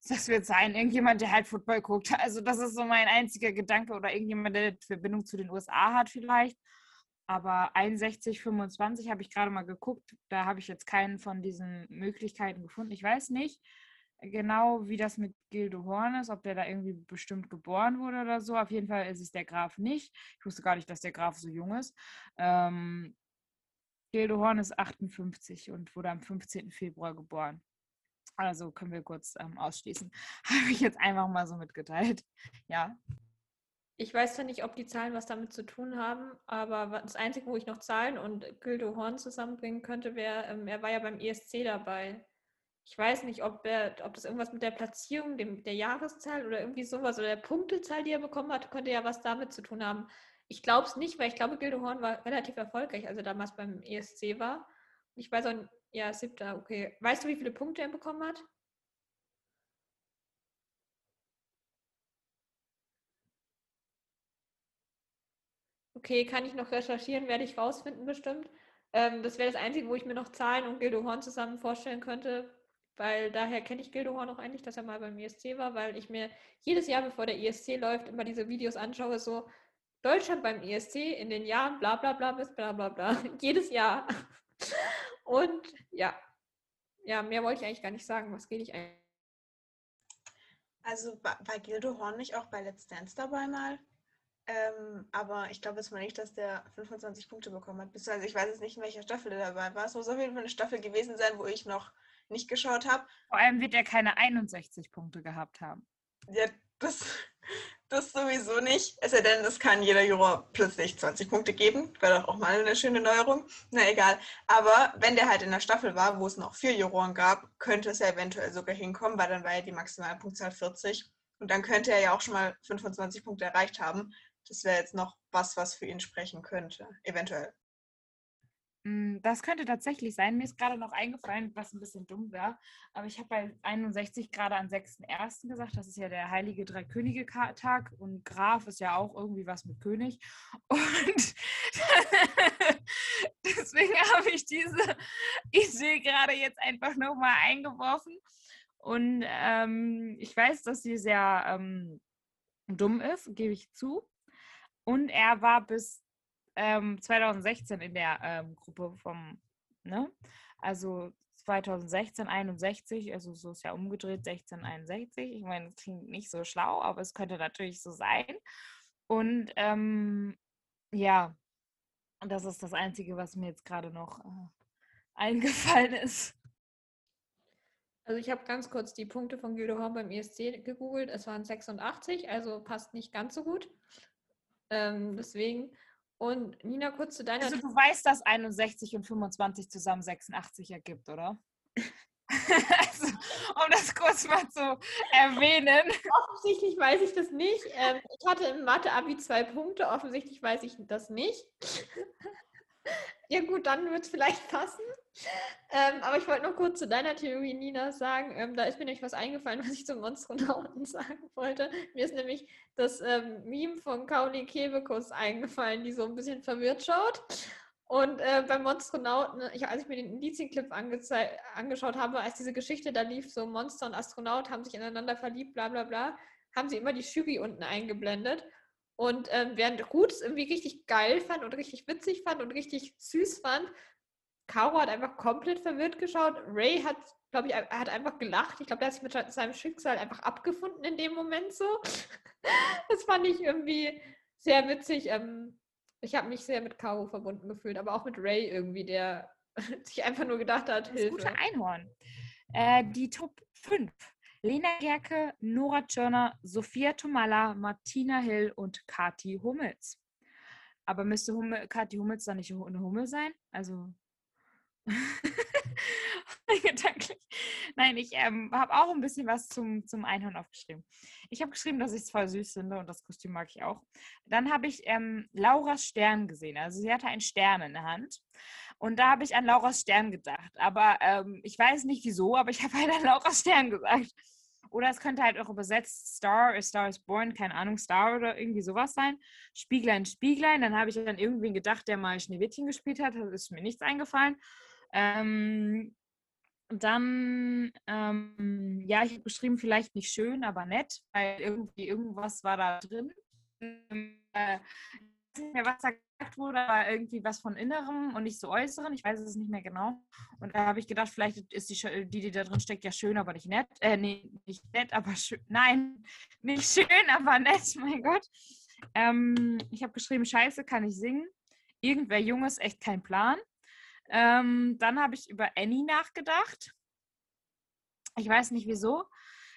Das wird sein, irgendjemand, der halt Football guckt. Also, das ist so mein einziger Gedanke oder irgendjemand, der Verbindung zu den USA hat, vielleicht. Aber 61, 25 habe ich gerade mal geguckt. Da habe ich jetzt keinen von diesen Möglichkeiten gefunden. Ich weiß nicht genau, wie das mit Gildo Horn ist, ob der da irgendwie bestimmt geboren wurde oder so. Auf jeden Fall ist es der Graf nicht. Ich wusste gar nicht, dass der Graf so jung ist. Ähm, Gildo Horn ist 58 und wurde am 15. Februar geboren. Also können wir kurz ähm, ausschließen. Habe ich jetzt einfach mal so mitgeteilt. Ja. Ich weiß zwar nicht, ob die Zahlen was damit zu tun haben, aber das Einzige, wo ich noch Zahlen und Gildo Horn zusammenbringen könnte, wäre, ähm, er war ja beim ESC dabei. Ich weiß nicht, ob, er, ob das irgendwas mit der Platzierung, dem, der Jahreszahl oder irgendwie sowas oder der Punktezahl, die er bekommen hat, könnte ja was damit zu tun haben. Ich glaube es nicht, weil ich glaube, Gildo Horn war relativ erfolgreich, als er damals beim ESC war. Ich weiß auch, ja, siebter, okay. Weißt du, wie viele Punkte er bekommen hat? Okay, kann ich noch recherchieren, werde ich rausfinden bestimmt. Ähm, das wäre das Einzige, wo ich mir noch Zahlen und Gildo Horn zusammen vorstellen könnte, weil daher kenne ich Gildo Horn auch eigentlich, dass er mal beim ESC war, weil ich mir jedes Jahr, bevor der ESC läuft, immer diese Videos anschaue, so Deutschland beim ESC in den Jahren bla bla bla bis bla bla bla. jedes Jahr. Und ja, ja, mehr wollte ich eigentlich gar nicht sagen. Was geht ich eigentlich? Also war, war Gildo Horn nicht auch bei Let's Dance dabei mal? Ähm, aber ich glaube jetzt mal nicht, dass der 25 Punkte bekommen hat. Beziehungsweise ich weiß jetzt nicht, in welcher Staffel er dabei war. Es muss auf jeden Fall eine Staffel gewesen sein, wo ich noch nicht geschaut habe. Vor allem wird er keine 61 Punkte gehabt haben. Ja, das, das sowieso nicht. Es sei denn, es kann jeder Juror plötzlich 20 Punkte geben. Wäre doch auch mal eine schöne Neuerung. Na egal. Aber wenn der halt in der Staffel war, wo es noch vier Juroren gab, könnte es ja eventuell sogar hinkommen, weil dann war ja die Maximalpunktzahl 40. Und dann könnte er ja auch schon mal 25 Punkte erreicht haben. Das wäre jetzt noch was, was für ihn sprechen könnte, eventuell. Mm, das könnte tatsächlich sein. Mir ist gerade noch eingefallen, was ein bisschen dumm wäre. Aber ich habe bei 61 gerade an 6.1. gesagt. Das ist ja der Heilige Drei-Könige-Tag. Und Graf ist ja auch irgendwie was mit König. Und deswegen habe ich diese Idee gerade jetzt einfach nochmal eingeworfen. Und ähm, ich weiß, dass sie sehr ähm, dumm ist, gebe ich zu. Und er war bis ähm, 2016 in der ähm, Gruppe vom, ne? Also 2016 61, also so ist ja umgedreht, 16 61. Ich meine, das klingt nicht so schlau, aber es könnte natürlich so sein. Und ähm, ja, das ist das Einzige, was mir jetzt gerade noch äh, eingefallen ist. Also ich habe ganz kurz die Punkte von Guido Horn beim ESC gegoogelt. Es waren 86, also passt nicht ganz so gut. Ähm, deswegen. Und Nina, kurz zu deiner. Also du weißt, dass 61 und 25 zusammen 86 ergibt, oder? also, um das kurz mal zu erwähnen. Offensichtlich weiß ich das nicht. Ähm, ich hatte im Mathe-Abi zwei Punkte. Offensichtlich weiß ich das nicht. Ja gut, dann wird es vielleicht passen. Ähm, aber ich wollte noch kurz zu deiner Theorie, Nina, sagen. Ähm, da ist mir nämlich was eingefallen, was ich zum Monstronauten sagen wollte. Mir ist nämlich das ähm, Meme von Kauli Kebekus eingefallen, die so ein bisschen verwirrt schaut. Und äh, beim Monstronauten, ich, als ich mir den Indizienclip angeschaut habe, als diese Geschichte da lief, so Monster und Astronaut haben sich ineinander verliebt, bla bla bla, haben sie immer die Jury unten eingeblendet. Und ähm, während Ruth es irgendwie richtig geil fand und richtig witzig fand und richtig süß fand, Caro hat einfach komplett verwirrt geschaut. Ray hat, glaube ich, er hat einfach gelacht. Ich glaube, der hat sich mit seinem Schicksal einfach abgefunden in dem Moment so. das fand ich irgendwie sehr witzig. Ähm, ich habe mich sehr mit Caro verbunden gefühlt, aber auch mit Ray irgendwie, der sich einfach nur gedacht hat, das Hilfe. gute Einhorn. Äh, die Top 5. Lena Gerke, Nora Tschörner, Sophia Tomalla, Martina Hill und Kati Hummels. Aber müsste Hummel, Kati Hummels dann nicht eine Hummel sein? Also Gedanklich. Nein, ich ähm, habe auch ein bisschen was zum, zum Einhorn aufgeschrieben. Ich habe geschrieben, dass ich es voll süß finde und das Kostüm mag ich auch. Dann habe ich ähm, Lauras Stern gesehen. Also sie hatte einen Stern in der Hand. Und da habe ich an Lauras Stern gedacht. Aber ähm, ich weiß nicht wieso, aber ich habe halt an Lauras Stern gesagt. Oder es könnte halt auch übersetzt Star, Star is Born, keine Ahnung, Star oder irgendwie sowas sein. Spieglein, Spieglein. Dann habe ich an irgendwen gedacht, der mal Schneewittchen gespielt hat. Da ist mir nichts eingefallen. Ähm, dann, ähm, ja, ich habe geschrieben, vielleicht nicht schön, aber nett, weil irgendwie irgendwas war da drin. Ähm, äh, nicht mehr, was da gesagt wurde, aber irgendwie was von Innerem und nicht so Äußeren. Ich weiß es nicht mehr genau. Und da habe ich gedacht, vielleicht ist die, die, die da drin steckt, ja schön, aber nicht nett. Äh, nee, nicht nett, aber schön. Nein, nicht schön, aber nett, mein Gott. Ähm, ich habe geschrieben, Scheiße, kann ich singen. Irgendwer Junges, echt kein Plan. Ähm, dann habe ich über Annie nachgedacht. Ich weiß nicht wieso.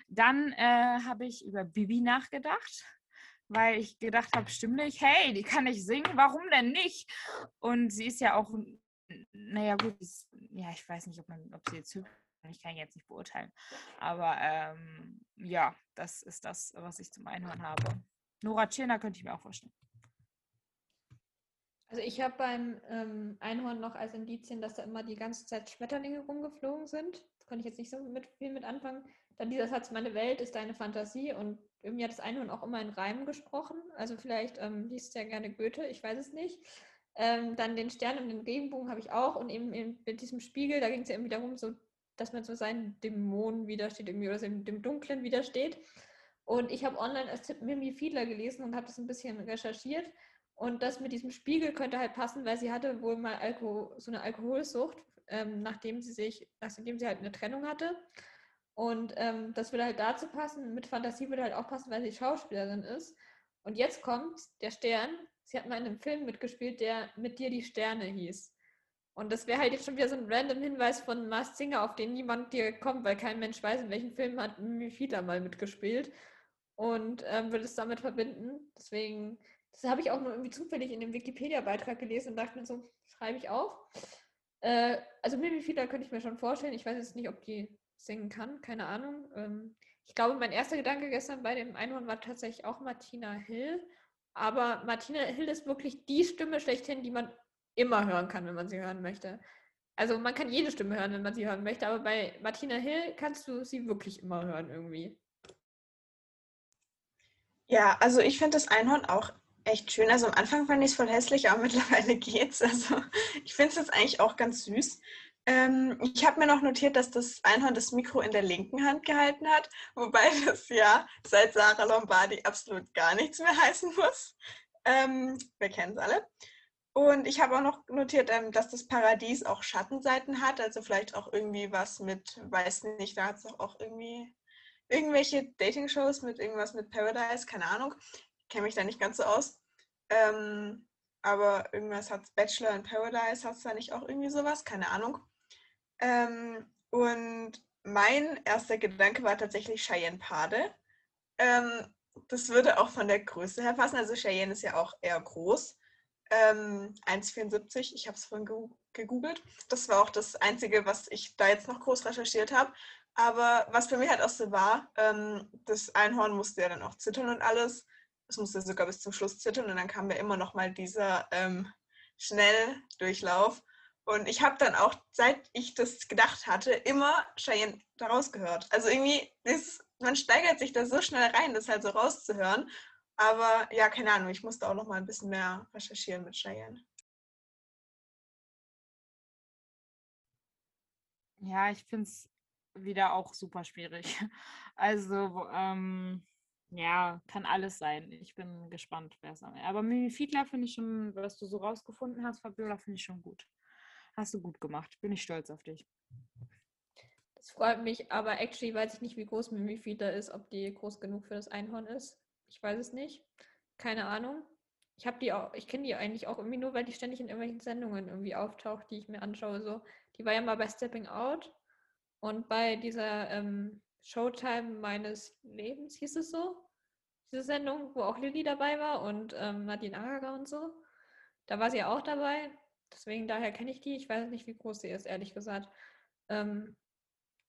Dann äh, habe ich über Bibi nachgedacht, weil ich gedacht habe, stimmlich, hey, die kann ich singen, warum denn nicht? Und sie ist ja auch, naja gut, ist, ja, ich weiß nicht, ob, man, ob sie jetzt hübsch ich kann jetzt nicht beurteilen. Aber ähm, ja, das ist das, was ich zum Einhören habe. Nora Tschirner könnte ich mir auch vorstellen. Also ich habe beim ähm, Einhorn noch als Indizien, dass da immer die ganze Zeit Schmetterlinge rumgeflogen sind. Das konnte ich jetzt nicht so mit, viel mit anfangen. Dann dieser Satz, meine Welt ist deine Fantasie und irgendwie hat das Einhorn auch immer in Reimen gesprochen. Also vielleicht ähm, liest ja gerne Goethe, ich weiß es nicht. Ähm, dann den Stern und den Regenbogen habe ich auch und eben, eben mit diesem Spiegel, da ging es ja irgendwie darum, so, dass man so seinen Dämonen widersteht irgendwie oder dem, dem Dunklen widersteht. Und ich habe online als Tipp Mimi Fiedler gelesen und habe das ein bisschen recherchiert. Und das mit diesem Spiegel könnte halt passen, weil sie hatte wohl mal Alko so eine Alkoholsucht, ähm, nachdem sie sich, nachdem sie halt eine Trennung hatte. Und ähm, das würde halt dazu passen. Mit Fantasie würde halt auch passen, weil sie Schauspielerin ist. Und jetzt kommt der Stern. Sie hat mal in einem Film mitgespielt, der mit dir die Sterne hieß. Und das wäre halt jetzt schon wieder so ein random Hinweis von Mars Singer, auf den niemand dir kommt, weil kein Mensch weiß, in welchem Film hat Fiedler mal mitgespielt und ähm, würde es damit verbinden. Deswegen, das habe ich auch nur irgendwie zufällig in dem Wikipedia-Beitrag gelesen und dachte mir so, schreibe ich auf. Äh, also Mimi Fiedler könnte ich mir schon vorstellen. Ich weiß jetzt nicht, ob die singen kann, keine Ahnung. Ähm, ich glaube, mein erster Gedanke gestern bei dem Einhorn war tatsächlich auch Martina Hill. Aber Martina Hill ist wirklich die Stimme schlechthin, die man immer hören kann, wenn man sie hören möchte. Also man kann jede Stimme hören, wenn man sie hören möchte, aber bei Martina Hill kannst du sie wirklich immer hören irgendwie. Ja, also ich finde das Einhorn auch echt schön. Also am Anfang fand ich es voll hässlich, aber mittlerweile geht's. Also ich finde es jetzt eigentlich auch ganz süß. Ähm, ich habe mir noch notiert, dass das Einhorn das Mikro in der linken Hand gehalten hat, wobei das ja seit Sarah Lombardi absolut gar nichts mehr heißen muss. Ähm, wir kennen es alle. Und ich habe auch noch notiert, ähm, dass das Paradies auch Schattenseiten hat, also vielleicht auch irgendwie was mit, weiß nicht, da hat es auch irgendwie irgendwelche Dating-Shows mit irgendwas mit Paradise, keine Ahnung, kenne mich da nicht ganz so aus. Ähm, aber irgendwas hat Bachelor in Paradise, hat es da nicht auch irgendwie sowas? Keine Ahnung. Ähm, und mein erster Gedanke war tatsächlich Cheyenne Pade. Ähm, das würde auch von der Größe her passen. Also Cheyenne ist ja auch eher groß. Ähm, 1,74. Ich habe es vorhin gegoogelt. Das war auch das Einzige, was ich da jetzt noch groß recherchiert habe. Aber was bei mir halt auch so war, ähm, das Einhorn musste ja dann auch zittern und alles. Es musste sogar bis zum Schluss zittern und dann kam ja immer noch mal dieser ähm, Schnelldurchlauf. Und ich habe dann auch, seit ich das gedacht hatte, immer Cheyenne daraus gehört. Also irgendwie, das, man steigert sich da so schnell rein, das halt so rauszuhören. Aber ja, keine Ahnung, ich musste auch noch mal ein bisschen mehr recherchieren mit Cheyenne. Ja, ich finde es wieder auch super schwierig. Also, ähm, ja, kann alles sein. Ich bin gespannt, wer es am Ende. Aber Mimi Fiedler finde ich schon, was du so rausgefunden hast, Fabiola, finde ich schon gut. Hast du gut gemacht. Bin ich stolz auf dich. Das freut mich, aber actually weiß ich nicht, wie groß Mimi Fiedler ist, ob die groß genug für das Einhorn ist. Ich weiß es nicht. Keine Ahnung. Ich habe die auch, ich kenne die eigentlich auch irgendwie nur, weil die ständig in irgendwelchen Sendungen irgendwie auftaucht, die ich mir anschaue. So, die war ja mal bei Stepping Out und bei dieser ähm, Showtime meines Lebens hieß es so. Diese Sendung, wo auch Lilly dabei war und ähm, Nadine Agaga und so. Da war sie auch dabei. Deswegen daher kenne ich die. Ich weiß nicht, wie groß sie ist, ehrlich gesagt. Ähm,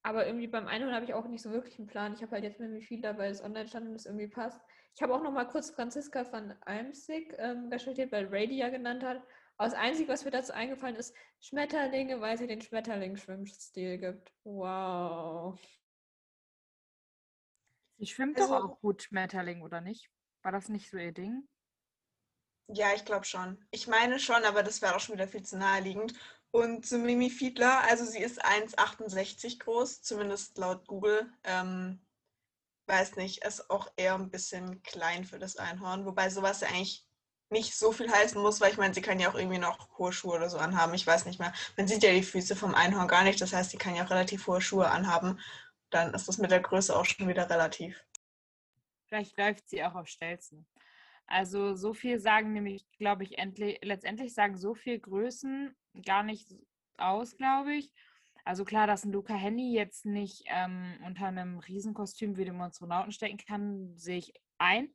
aber irgendwie beim Einhorn habe ich auch nicht so wirklich einen Plan. Ich habe halt jetzt mit wie viel dabei es online stand und es irgendwie passt. Ich habe auch noch mal kurz Franziska von Almsig ähm, recherchiert, weil Ray die ja genannt hat. Aber das Einzige, was mir dazu eingefallen ist, Schmetterlinge, weil sie den Schmetterling-Schwimmstil gibt. Wow. Sie schwimmt also, doch auch gut Schmetterling, oder nicht? War das nicht so ihr Ding? Ja, ich glaube schon. Ich meine schon, aber das wäre auch schon wieder viel zu naheliegend. Und zu Mimi Fiedler, also sie ist 1,68 groß, zumindest laut Google. Ähm, weiß nicht, ist auch eher ein bisschen klein für das Einhorn, wobei sowas ja eigentlich nicht so viel heißen muss, weil ich meine, sie kann ja auch irgendwie noch hohe Schuhe oder so anhaben. Ich weiß nicht mehr. Man sieht ja die Füße vom Einhorn gar nicht, das heißt, sie kann ja auch relativ hohe Schuhe anhaben. Dann ist das mit der Größe auch schon wieder relativ. Vielleicht läuft sie auch auf Stelzen. Also so viel sagen nämlich, glaube ich, endlich, letztendlich sagen so viel Größen gar nicht aus, glaube ich. Also klar, dass ein Luca Henny jetzt nicht ähm, unter einem Riesenkostüm wie dem Astronauten stecken kann, sehe ich ein.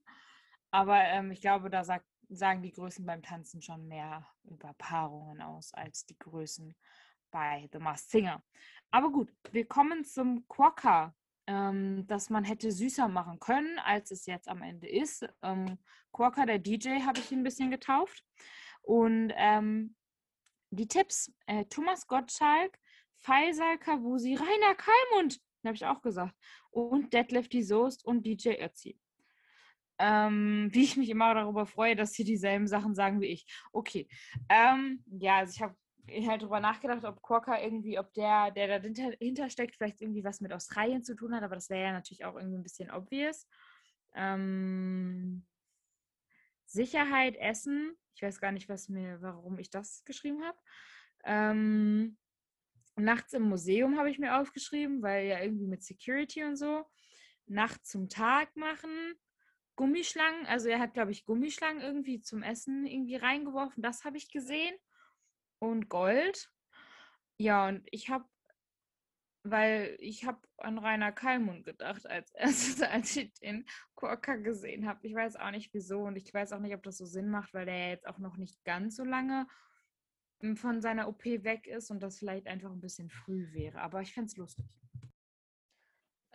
Aber ähm, ich glaube, da sagt, sagen die Größen beim Tanzen schon mehr über Paarungen aus als die Größen bei The Masked Singer. Aber gut, wir kommen zum Quokka ähm, dass man hätte süßer machen können, als es jetzt am Ende ist. Ähm, Quokka, der DJ, habe ich ein bisschen getauft. Und ähm, die Tipps: äh, Thomas Gottschalk, Faisal Kavusi, Rainer Kalmund, habe ich auch gesagt. Und Detlef die Soest und DJ Ötzi. Ähm, wie ich mich immer darüber freue, dass sie dieselben Sachen sagen wie ich. Okay. Ähm, ja, also ich habe halt drüber nachgedacht, ob Quokka irgendwie, ob der, der da dahinter steckt, vielleicht irgendwie was mit Australien zu tun hat, aber das wäre ja natürlich auch irgendwie ein bisschen obvious. Ähm, Sicherheit, Essen. Ich weiß gar nicht, was mir, warum ich das geschrieben habe. Ähm, nachts im Museum habe ich mir aufgeschrieben, weil ja irgendwie mit Security und so. Nacht zum Tag machen Gummischlangen, also er hat, glaube ich, Gummischlangen irgendwie zum Essen irgendwie reingeworfen. Das habe ich gesehen. Und Gold. Ja, und ich habe, weil ich habe an Rainer Kallmund gedacht als erstes, als ich den Korka gesehen habe. Ich weiß auch nicht wieso und ich weiß auch nicht, ob das so Sinn macht, weil der jetzt auch noch nicht ganz so lange hm, von seiner OP weg ist und das vielleicht einfach ein bisschen früh wäre. Aber ich fände es lustig.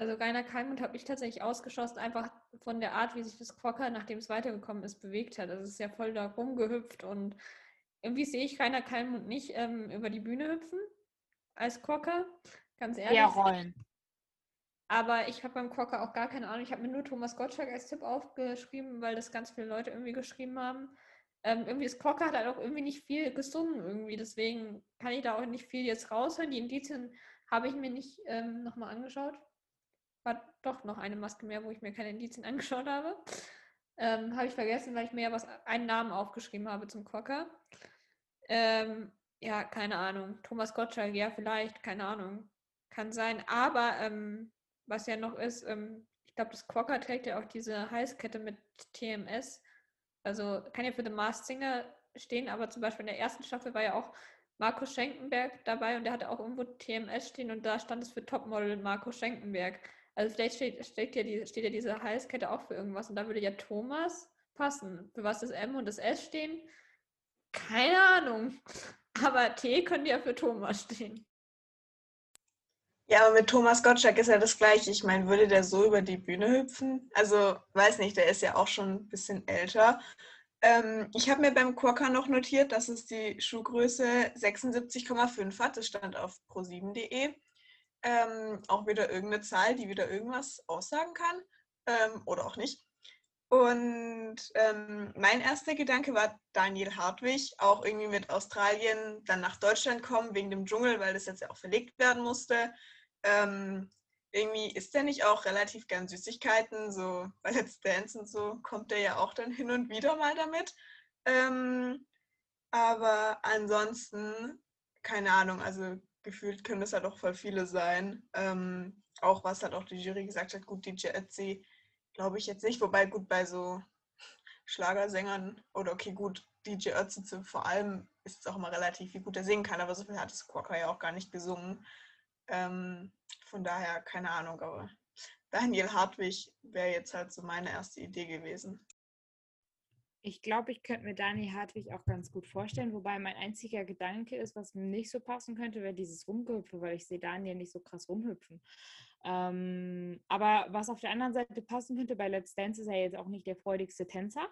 Also Rainer Kalmund habe ich tatsächlich ausgeschossen, einfach von der Art, wie sich das Quokka, nachdem es weitergekommen ist, bewegt hat. Also es ist ja voll da rumgehüpft und irgendwie sehe ich Rainer Kalmund nicht ähm, über die Bühne hüpfen als Quokka, ganz ehrlich. Ja, rollen. Aber ich habe beim Quokka auch gar keine Ahnung. Ich habe mir nur Thomas Gottschalk als Tipp aufgeschrieben, weil das ganz viele Leute irgendwie geschrieben haben. Ähm, irgendwie das Quokka hat halt auch irgendwie nicht viel gesungen irgendwie. Deswegen kann ich da auch nicht viel jetzt raushören. Die Indizien habe ich mir nicht ähm, nochmal angeschaut war doch noch eine Maske mehr, wo ich mir keine Indizien angeschaut habe. Ähm, habe ich vergessen, weil ich mir ja was, einen Namen aufgeschrieben habe zum Quokka. Ähm, ja, keine Ahnung. Thomas Gottschalk, ja, vielleicht, keine Ahnung. Kann sein. Aber ähm, was ja noch ist, ähm, ich glaube, das Quokka trägt ja auch diese Heißkette mit TMS. Also kann ja für The Masked Singer stehen, aber zum Beispiel in der ersten Staffel war ja auch Marco Schenkenberg dabei und der hatte auch irgendwo TMS stehen und da stand es für Topmodel Marco Schenkenberg. Also vielleicht steht, steht, ja die, steht ja diese Halskette auch für irgendwas und da würde ja Thomas passen. Für was das M und das S stehen? Keine Ahnung. Aber T könnte ja für Thomas stehen. Ja, aber mit Thomas Gottschalk ist ja das gleiche. Ich meine, würde der so über die Bühne hüpfen? Also, weiß nicht, der ist ja auch schon ein bisschen älter. Ähm, ich habe mir beim Quokka noch notiert, dass es die Schuhgröße 76,5 hat. Das stand auf pro7.de ähm, auch wieder irgendeine Zahl, die wieder irgendwas aussagen kann ähm, oder auch nicht. Und ähm, mein erster Gedanke war Daniel Hartwig, auch irgendwie mit Australien dann nach Deutschland kommen wegen dem Dschungel, weil das jetzt ja auch verlegt werden musste. Ähm, irgendwie ist der nicht auch relativ gern Süßigkeiten, so bei Let's Dance und so kommt der ja auch dann hin und wieder mal damit. Ähm, aber ansonsten, keine Ahnung, also gefühlt können es halt auch voll viele sein. Ähm, auch was halt auch die Jury gesagt hat, gut, DJ Ötzi glaube ich jetzt nicht, wobei gut bei so Schlagersängern oder okay, gut, DJ Ötzi vor allem ist es auch immer relativ, wie gut er singen kann, aber so viel hat es Quokka ja auch gar nicht gesungen. Ähm, von daher, keine Ahnung, aber Daniel Hartwig wäre jetzt halt so meine erste Idee gewesen. Ich glaube, ich könnte mir Dani Hartwig auch ganz gut vorstellen, wobei mein einziger Gedanke ist, was mir nicht so passen könnte, wäre dieses Rumgehüpfe, weil ich sehe Daniel nicht so krass rumhüpfen. Ähm, aber was auf der anderen Seite passen könnte, bei Let's Dance ist er jetzt auch nicht der freudigste Tänzer.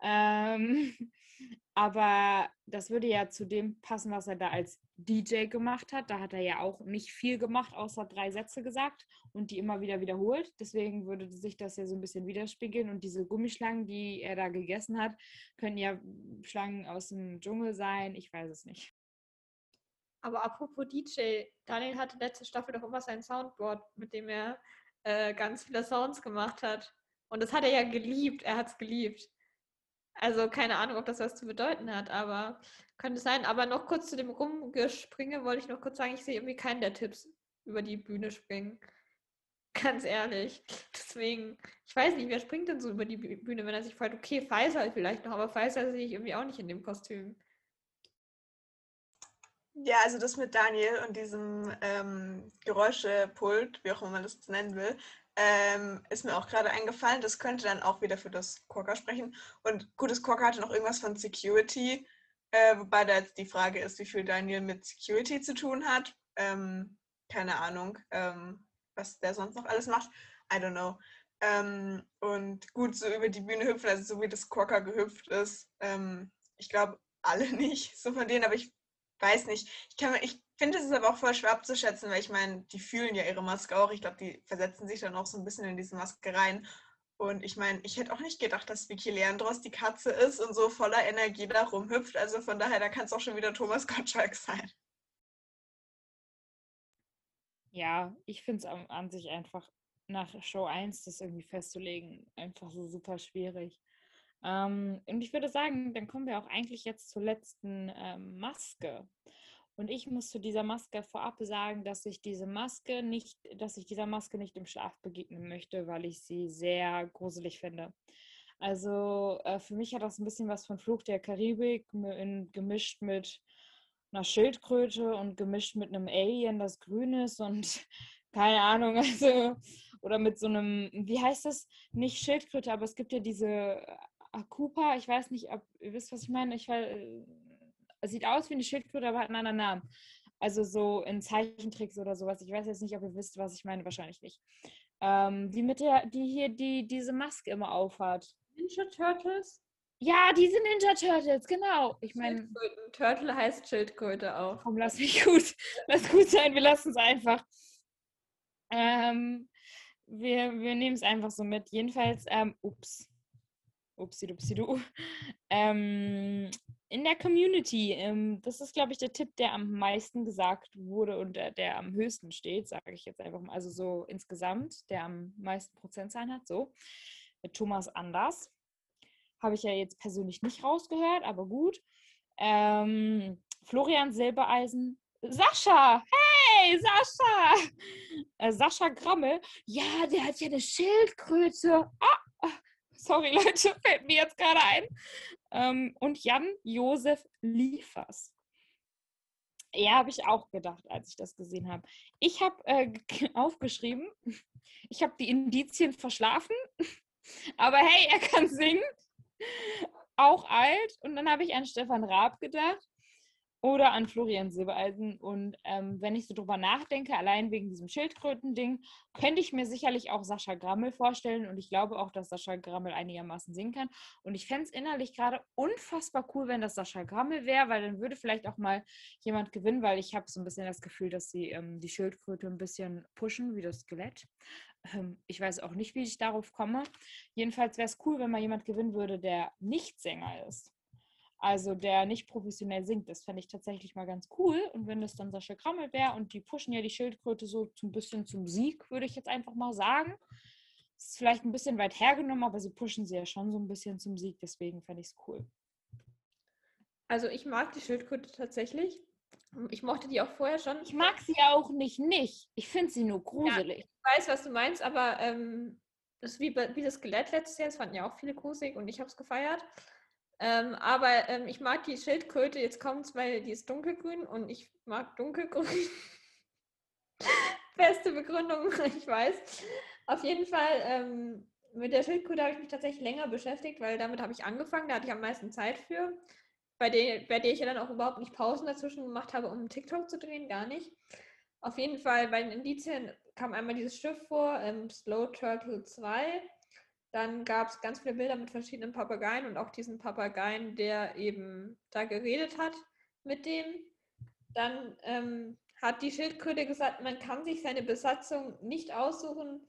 Ähm, aber das würde ja zu dem passen, was er da als DJ gemacht hat. Da hat er ja auch nicht viel gemacht, außer drei Sätze gesagt und die immer wieder wiederholt. Deswegen würde sich das ja so ein bisschen widerspiegeln. Und diese Gummischlangen, die er da gegessen hat, können ja Schlangen aus dem Dschungel sein. Ich weiß es nicht. Aber apropos DJ, Daniel hatte letzte Staffel doch immer sein Soundboard, mit dem er äh, ganz viele Sounds gemacht hat. Und das hat er ja geliebt. Er hat es geliebt. Also keine Ahnung, ob das was zu bedeuten hat, aber könnte sein. Aber noch kurz zu dem Rumgespringe wollte ich noch kurz sagen, ich sehe irgendwie keinen der Tipps über die Bühne springen. Ganz ehrlich. Deswegen, ich weiß nicht, wer springt denn so über die Bühne, wenn er sich freut? Okay, Faisal vielleicht noch, aber Faisal sehe ich irgendwie auch nicht in dem Kostüm. Ja, also das mit Daniel und diesem ähm, Geräuschepult, wie auch immer man das nennen will, ähm, ist mir auch gerade eingefallen. Das könnte dann auch wieder für das Quokka sprechen. Und gutes Quokka hatte noch irgendwas von Security, äh, wobei da jetzt die Frage ist, wie viel Daniel mit Security zu tun hat. Ähm, keine Ahnung, ähm, was der sonst noch alles macht. I don't know. Ähm, und gut, so über die Bühne hüpfen, also so wie das Quokka gehüpft ist. Ähm, ich glaube, alle nicht, so von denen, aber ich weiß nicht. Ich, ich finde, es aber auch voll schwer abzuschätzen, weil ich meine, die fühlen ja ihre Maske auch. Ich glaube, die versetzen sich dann auch so ein bisschen in diese Maske rein. Und ich meine, ich hätte auch nicht gedacht, dass Vicky Leandros die Katze ist und so voller Energie da rumhüpft. Also von daher, da kann es auch schon wieder Thomas Gottschalk sein. Ja, ich finde es an sich einfach nach Show 1 das irgendwie festzulegen, einfach so super schwierig. Ähm, und ich würde sagen, dann kommen wir auch eigentlich jetzt zur letzten ähm, Maske. Und ich muss zu dieser Maske vorab sagen, dass ich diese Maske nicht, dass ich dieser Maske nicht im Schlaf begegnen möchte, weil ich sie sehr gruselig finde. Also äh, für mich hat das ein bisschen was von Fluch der Karibik in, gemischt mit einer Schildkröte und gemischt mit einem Alien, das grün ist und keine Ahnung, also oder mit so einem, wie heißt das? Nicht Schildkröte, aber es gibt ja diese Akupa, ich weiß nicht, ob ihr wisst, was ich meine. Ich weiß, äh, sieht aus wie eine Schildkröte, aber hat einen anderen Namen. Also so in Zeichentricks oder sowas. Ich weiß jetzt nicht, ob ihr wisst, was ich meine. Wahrscheinlich nicht. Ähm, die mit der, die hier die diese Maske immer aufhat. Ninja Turtles? Ja, diese Ninja Turtles, genau. Ich meine. Turtle heißt Schildkröte auch. Komm, lass mich gut. Lass gut sein, wir lassen es einfach. Ähm, wir wir nehmen es einfach so mit. Jedenfalls, ähm, ups. Upsi-dupsi-du. Ähm, in der Community, ähm, das ist, glaube ich, der Tipp, der am meisten gesagt wurde und der, der am höchsten steht, sage ich jetzt einfach mal. Also so insgesamt, der am meisten Prozentzahlen hat, so. Mit Thomas Anders. Habe ich ja jetzt persönlich nicht rausgehört, aber gut. Ähm, Florian Silbereisen. Sascha! Hey, Sascha! Äh, Sascha Grammel. Ja, der hat ja eine Schildkröte. Ah, Sorry, Leute, fällt mir jetzt gerade ein. Ähm, und Jan-Josef Liefers. Ja, habe ich auch gedacht, als ich das gesehen habe. Ich habe äh, aufgeschrieben, ich habe die Indizien verschlafen, aber hey, er kann singen. Auch alt. Und dann habe ich an Stefan Raab gedacht oder an Florian Silbereisen. Und ähm, wenn ich so drüber nachdenke, allein wegen diesem Schildkröten-Ding, könnte ich mir sicherlich auch Sascha Grammel vorstellen. Und ich glaube auch, dass Sascha Grammel einigermaßen singen kann. Und ich fände es innerlich gerade unfassbar cool, wenn das Sascha Grammel wäre, weil dann würde vielleicht auch mal jemand gewinnen, weil ich habe so ein bisschen das Gefühl, dass sie ähm, die Schildkröte ein bisschen pushen, wie das Skelett. Ähm, ich weiß auch nicht, wie ich darauf komme. Jedenfalls wäre es cool, wenn mal jemand gewinnen würde, der nicht Sänger ist. Also der nicht professionell singt, das fände ich tatsächlich mal ganz cool. Und wenn das dann Sascha Krammel wäre und die pushen ja die Schildkröte so ein bisschen zum Sieg, würde ich jetzt einfach mal sagen. Das ist vielleicht ein bisschen weit hergenommen, aber sie pushen sie ja schon so ein bisschen zum Sieg, deswegen fände ich es cool. Also ich mag die Schildkröte tatsächlich. Ich mochte die auch vorher schon. Ich mag sie auch nicht nicht. Ich finde sie nur gruselig. Ja, ich weiß, was du meinst, aber ähm, das ist wie, wie das Skelett letztes Jahr. Das fanden ja auch viele gruselig und ich habe es gefeiert. Ähm, aber ähm, ich mag die Schildkröte, jetzt kommt es, weil die ist dunkelgrün und ich mag dunkelgrün. Beste Begründung, ich weiß. Auf jeden Fall, ähm, mit der Schildkröte habe ich mich tatsächlich länger beschäftigt, weil damit habe ich angefangen, da hatte ich am meisten Zeit für. Bei der, bei der ich ja dann auch überhaupt nicht Pausen dazwischen gemacht habe, um TikTok zu drehen, gar nicht. Auf jeden Fall, bei den Indizien kam einmal dieses Schiff vor, ähm, Slow Turtle 2. Dann gab es ganz viele Bilder mit verschiedenen Papageien und auch diesen Papageien, der eben da geredet hat mit dem. Dann ähm, hat die Schildkröte gesagt, man kann sich seine Besatzung nicht aussuchen.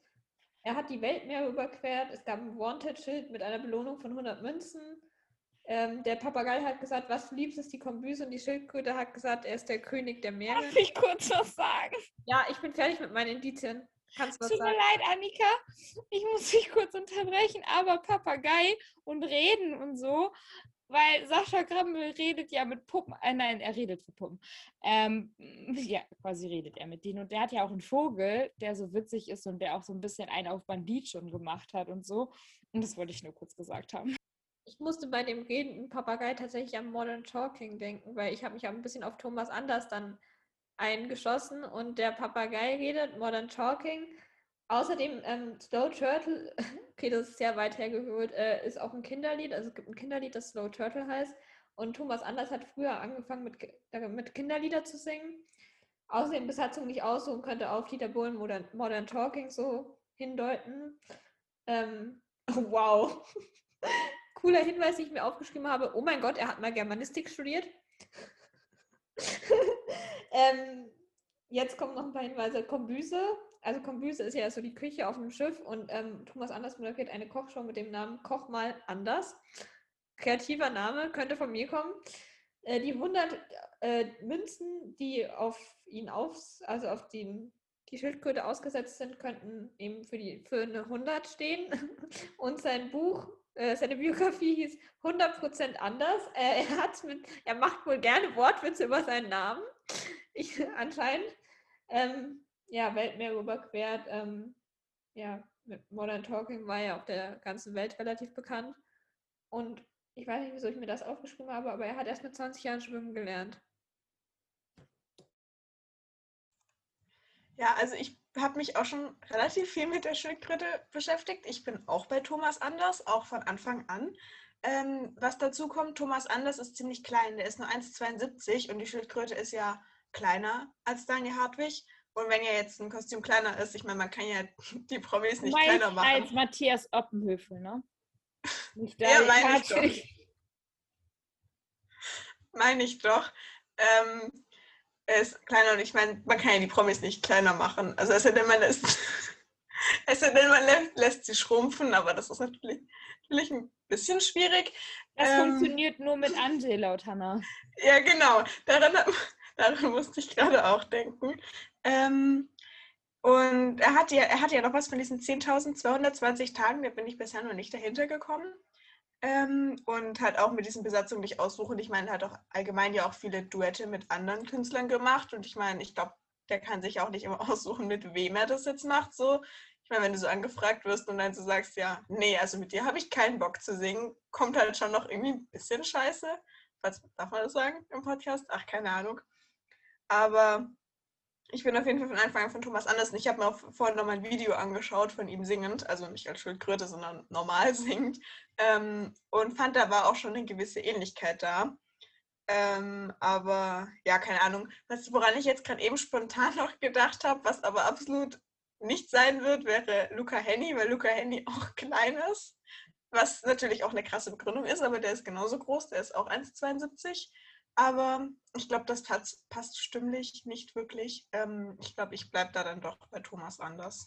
Er hat die Weltmeere überquert. Es gab ein Wanted-Schild mit einer Belohnung von 100 Münzen. Ähm, der Papagei hat gesagt, was du liebst, ist die Kombüse. Und die Schildkröte hat gesagt, er ist der König der Meere. Darf ich kurz was sagen? Ja, ich bin fertig mit meinen Indizien. Kannst Tut mir leid, Annika. Ich muss dich kurz unterbrechen, aber Papagei und Reden und so, weil Sascha Grammel redet ja mit Puppen. Äh, nein, er redet mit Puppen. Ähm, ja, quasi redet er mit denen. Und der hat ja auch einen Vogel, der so witzig ist und der auch so ein bisschen einen auf Bandit schon gemacht hat und so. Und das wollte ich nur kurz gesagt haben. Ich musste bei dem redenden Papagei tatsächlich an Modern Talking denken, weil ich habe mich auch ein bisschen auf Thomas Anders dann eingeschossen und der Papagei redet, Modern Talking. Außerdem ähm, Slow Turtle, okay, das ist sehr weit hergeholt, äh, ist auch ein Kinderlied. Also es gibt ein Kinderlied, das Slow Turtle heißt. Und Thomas Anders hat früher angefangen mit, äh, mit Kinderlieder zu singen. Außerdem Besatzung nicht aussuchen könnte auf Dieter Bohlen Modern, Modern Talking so hindeuten. Ähm, wow. Cooler Hinweis, den ich mir aufgeschrieben habe. Oh mein Gott, er hat mal Germanistik studiert. ähm, jetzt kommen noch ein paar Hinweise. Kombüse. Also Kombüse ist ja so die Küche auf dem Schiff und ähm, Thomas Anders moderiert eine Kochshow mit dem Namen Koch mal anders. Kreativer Name, könnte von mir kommen. Äh, die 100 äh, Münzen, die auf ihn aufs, also auf den, die Schildkröte ausgesetzt sind, könnten eben für, die, für eine 100 stehen. Und sein Buch seine Biografie hieß 100% anders. Äh, er, hat mit, er macht wohl gerne Wortwitze über seinen Namen. ich, anscheinend. Ähm, ja, Weltmeer überquert. Ähm, ja, mit Modern Talking war ja auf der ganzen Welt relativ bekannt. Und ich weiß nicht, wieso ich mir das aufgeschrieben habe, aber er hat erst mit 20 Jahren schwimmen gelernt. Ja, also ich habe mich auch schon relativ viel mit der Schildkröte beschäftigt. Ich bin auch bei Thomas Anders, auch von Anfang an. Ähm, was dazu kommt, Thomas Anders ist ziemlich klein, der ist nur 1,72 und die Schildkröte ist ja kleiner als Daniel Hartwig. Und wenn ja jetzt ein Kostüm kleiner ist, ich meine, man kann ja die Promis nicht Meinst kleiner machen. als Matthias Oppenhöfel, ne? Nicht Ja, meine ich doch. Meine ich doch. Ähm, er ist kleiner und ich meine, man kann ja die Promis nicht kleiner machen. Also es sei denn, man lässt, es sei denn, man lässt, lässt sie schrumpfen, aber das ist natürlich, natürlich ein bisschen schwierig. Das Ähm, funktioniert nur mit Angel, laut Hannah. Ja, genau. Daran, daran musste ich gerade auch denken. Ähm, und er hat, ja, er hat ja noch was von diesen 10.220 Tagen, da bin ich bisher noch nicht dahinter gekommen. Ähm, und hat auch mit diesen Besatzungen nicht aussuchen. Ich meine, er hat auch allgemein ja auch viele Duette mit anderen Künstlern gemacht. Und ich meine, ich glaube, der kann sich auch nicht immer aussuchen, mit wem er das jetzt macht. So. Ich meine, wenn du so angefragt wirst und dann so sagst, ja, nee, also mit dir habe ich keinen Bock zu singen, kommt halt schon noch irgendwie ein bisschen scheiße. Was darf man das sagen im Podcast? Ach, keine Ahnung. Aber ich bin auf jeden Fall von Anfang an von Thomas Andersen. Ich habe mir auch vorhin noch mal ein Video angeschaut von ihm singend, also nicht als Schildkröte, sondern normal singend. Ähm, und fand, da war auch schon eine gewisse Ähnlichkeit da. Ähm, aber ja, keine Ahnung. Was, woran ich jetzt gerade eben spontan noch gedacht habe, was aber absolut nicht sein wird, wäre Luca Henny, weil Luca Henny auch klein ist. Was natürlich auch eine krasse Begründung ist, aber der ist genauso groß, der ist auch 1,72. Aber ich glaube, das passt, passt stimmlich nicht wirklich. Ähm, ich glaube, ich bleibe da dann doch bei Thomas Anders.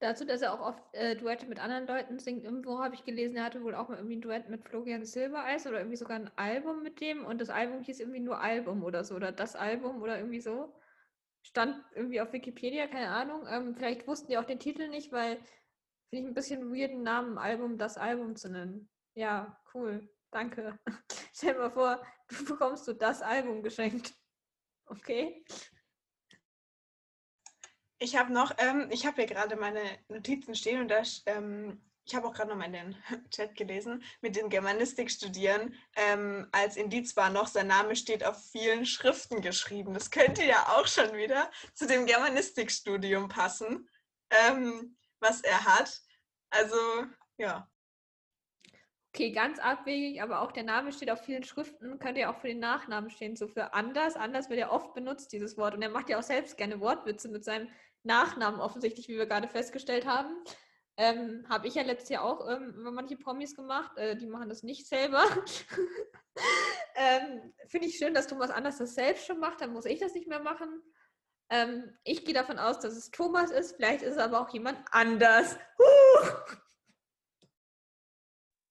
Dazu, dass er auch oft äh, Duette mit anderen Leuten singt. Irgendwo habe ich gelesen, er hatte wohl auch mal irgendwie ein Duett mit Florian Silbereis oder irgendwie sogar ein Album mit dem. Und das Album hieß irgendwie nur Album oder so. Oder das Album oder irgendwie so. Stand irgendwie auf Wikipedia, keine Ahnung. Ähm, vielleicht wussten die auch den Titel nicht, weil finde ich ein bisschen weirden Namen, Album, das Album zu nennen. Ja, cool. Danke. Stell dir mal vor, du bekommst so das Album geschenkt. Okay. Ich habe noch, ähm, ich habe hier gerade meine Notizen stehen und da, ähm, ich habe auch gerade noch mal den Chat gelesen, mit den Germanistikstudieren, ähm, als Indiz war noch, sein Name steht auf vielen Schriften geschrieben. Das könnte ja auch schon wieder zu dem Germanistikstudium passen, ähm, was er hat. Also, ja. Okay, ganz abwegig, aber auch der Name steht auf vielen Schriften, könnte ja auch für den Nachnamen stehen, so für anders. Anders wird ja oft benutzt, dieses Wort. Und er macht ja auch selbst gerne Wortwitze mit seinem Nachnamen, offensichtlich, wie wir gerade festgestellt haben. Ähm, Habe ich ja letztes Jahr auch ähm, manche Promis gemacht. Äh, die machen das nicht selber. ähm, Finde ich schön, dass Thomas Anders das selbst schon macht. Dann muss ich das nicht mehr machen. Ähm, ich gehe davon aus, dass es Thomas ist. Vielleicht ist es aber auch jemand anders. Huh!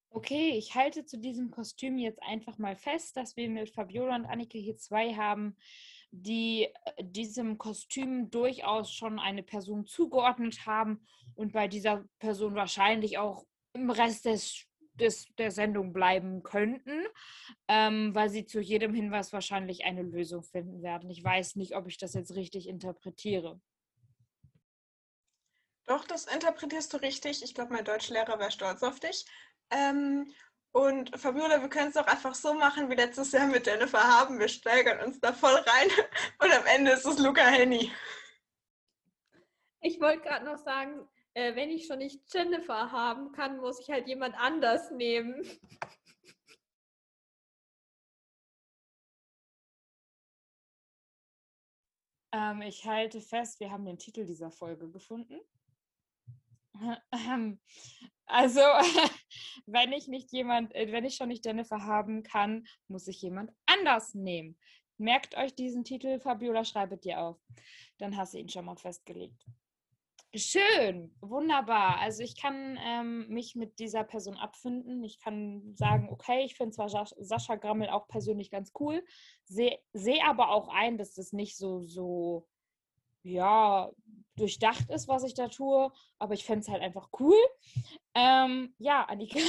Okay, ich halte zu diesem Kostüm jetzt einfach mal fest, dass wir mit Fabiola und Annike hier zwei haben, die äh, diesem Kostüm durchaus schon eine Person zugeordnet haben und bei dieser Person wahrscheinlich auch im Rest des, des, der Sendung bleiben könnten, ähm, weil sie zu jedem Hinweis wahrscheinlich eine Lösung finden werden. Ich weiß nicht, ob ich das jetzt richtig interpretiere. Doch, das interpretierst du richtig. Ich glaube, mein Deutschlehrer wäre stolz auf dich. Ähm, und Fabiola, wir können es auch einfach so machen wie letztes Jahr mit Jennifer Haben. Wir steigern uns da voll rein und am Ende ist es Luca Henny. Ich wollte gerade noch sagen, äh, wenn ich schon nicht Jennifer haben kann, muss ich halt jemand anders nehmen. Ähm, ich halte fest, wir haben den Titel dieser Folge gefunden. Also, wenn ich nicht jemand, äh, wenn ich schon nicht Jennifer haben kann, muss ich jemand anders nehmen. Merkt euch diesen Titel, Fabiola, schreibet dir auf. Dann hast du ihn schon mal festgelegt. Schön, wunderbar. Also ich kann ähm, mich mit dieser Person abfinden. Ich kann sagen, okay, ich finde zwar Sas- Sascha Grammel auch persönlich ganz cool, sehe seh aber auch ein, dass das nicht so, so, ja, durchdacht ist, was ich da tue. Aber ich fände es halt einfach cool. Ähm, ja, Annika.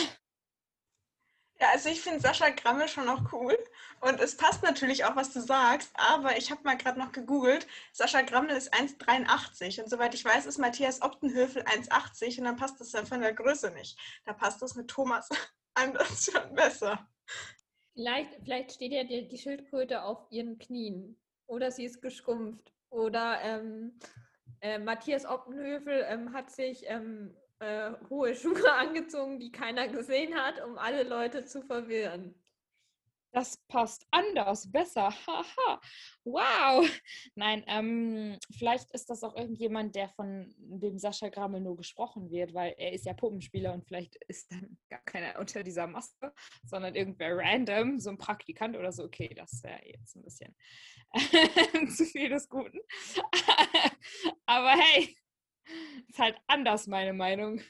Ja, also ich finde Sascha Grammel schon auch cool. Und es passt natürlich auch, was du sagst. Aber ich habe mal gerade noch gegoogelt. Sascha Grammel ist 1,83. Und soweit ich weiß, ist Matthias Optenhöfel 1,80. Und dann passt das ja von der Größe nicht. Da passt das mit Thomas anders schon besser. Vielleicht, vielleicht steht ja die, die Schildkröte auf ihren Knien. Oder sie ist geschrumpft. Oder ähm, äh, Matthias Optenhöfel ähm, hat sich ähm, äh, hohe Schuhe angezogen, die keiner gesehen hat, um alle Leute zu verwirren. Das passt anders, besser. Haha. wow. Nein, ähm, vielleicht ist das auch irgendjemand, der von dem Sascha Grammel nur gesprochen wird, weil er ist ja Puppenspieler und vielleicht ist dann gar keiner unter dieser Maske, sondern irgendwer random, so ein Praktikant oder so. Okay, das wäre jetzt ein bisschen zu viel des Guten. Aber hey, ist halt anders, meine Meinung.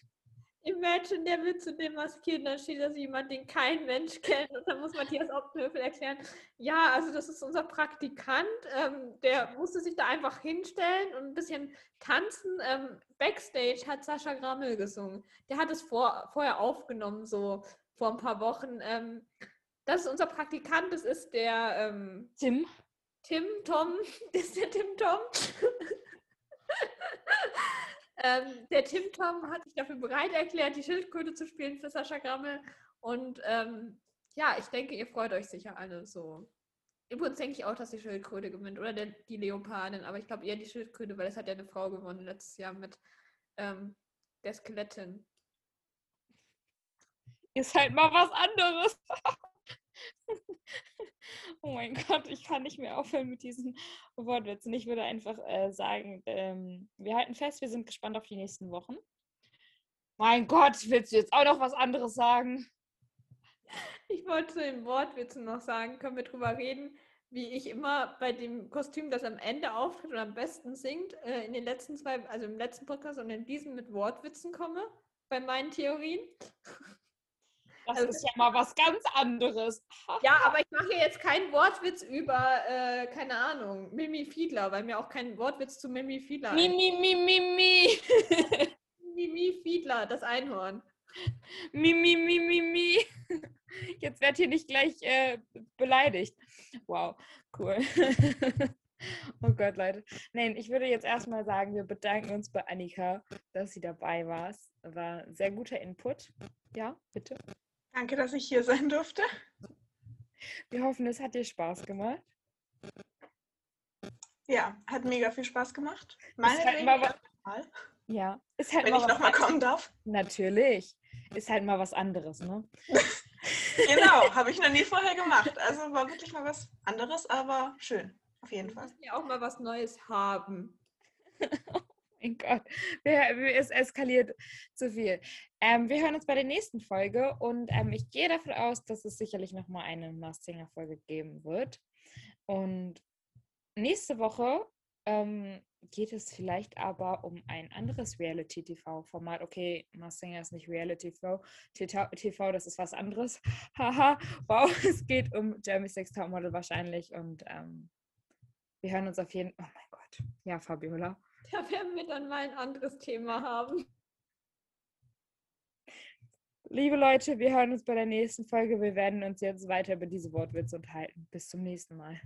Imagine, der will zu dem maskieren, dann steht da jemand, den kein Mensch kennt. Und dann muss Matthias Optenhöfel erklären, ja, also das ist unser Praktikant, ähm, der musste sich da einfach hinstellen und ein bisschen tanzen. Ähm, Backstage hat Sascha Grammel gesungen. Der hat es vor, vorher aufgenommen, so vor ein paar Wochen. Ähm, das ist unser Praktikant, das ist der ähm, Tim. Tim, Tom, das ist der Tim Tom. Ähm, der Tim Tom hat sich dafür bereit erklärt, die Schildkröte zu spielen für Sascha Grammel. Und ähm, ja, ich denke, ihr freut euch sicher alle so. Übrigens denke ich auch, dass die Schildkröte gewinnt oder der, die Leopardin, aber ich glaube eher die Schildkröte, weil es hat ja eine Frau gewonnen letztes Jahr mit ähm, der Skelettin. Ist halt mal was anderes. oh mein Gott, ich kann nicht mehr aufhören mit diesen Wortwitzen. Ich würde einfach äh, sagen, ähm, wir halten fest, wir sind gespannt auf die nächsten Wochen. Mein Gott, willst du jetzt auch noch was anderes sagen? Ich wollte zu den Wortwitzen noch sagen, können wir drüber reden, wie ich immer bei dem Kostüm, das am Ende auftritt und am besten singt, äh, in den letzten zwei, also im letzten Podcast und in diesem mit Wortwitzen komme, bei meinen Theorien. Das ist ja mal was ganz anderes. ja, aber ich mache jetzt keinen Wortwitz über, äh, keine Ahnung, Mimi Fiedler, weil mir auch kein Wortwitz zu Mimi Fiedler Mimi, Mimi, Mimi. Mimi Fiedler, das Einhorn. Mimi, Mimi, Mimi. Jetzt wird hier nicht gleich äh, beleidigt. Wow, cool. Oh Gott, Leute. Nein, ich würde jetzt erstmal sagen, wir bedanken uns bei Annika, dass sie dabei war. War sehr guter Input. Ja, bitte. Danke, dass ich hier sein durfte. Wir hoffen, es hat dir Spaß gemacht. Ja, hat mega viel Spaß gemacht. Meine halt mal was, ja, ist halt Wenn ich nochmal kommen darf. Natürlich. Ist halt mal was anderes, ne? genau, habe ich noch nie vorher gemacht. Also war wirklich mal was anderes, aber schön. Auf jeden Fall. Ja, auch mal was Neues haben. mein Gott, es eskaliert zu viel. Ähm, wir hören uns bei der nächsten Folge und ähm, ich gehe davon aus, dass es sicherlich nochmal eine Mars Singer Folge geben wird. Und nächste Woche ähm, geht es vielleicht aber um ein anderes Reality-TV-Format. Okay, Mars Singer ist nicht Reality-TV, TV, das ist was anderes. Haha, wow, es geht um Jeremy Sex Topmodel wahrscheinlich und ähm, wir hören uns auf jeden Fall. Oh mein Gott. Ja, Fabiola. Da werden wir dann mal ein anderes Thema haben. Liebe Leute, wir hören uns bei der nächsten Folge. Wir werden uns jetzt weiter über diese Wortwitze unterhalten. Bis zum nächsten Mal.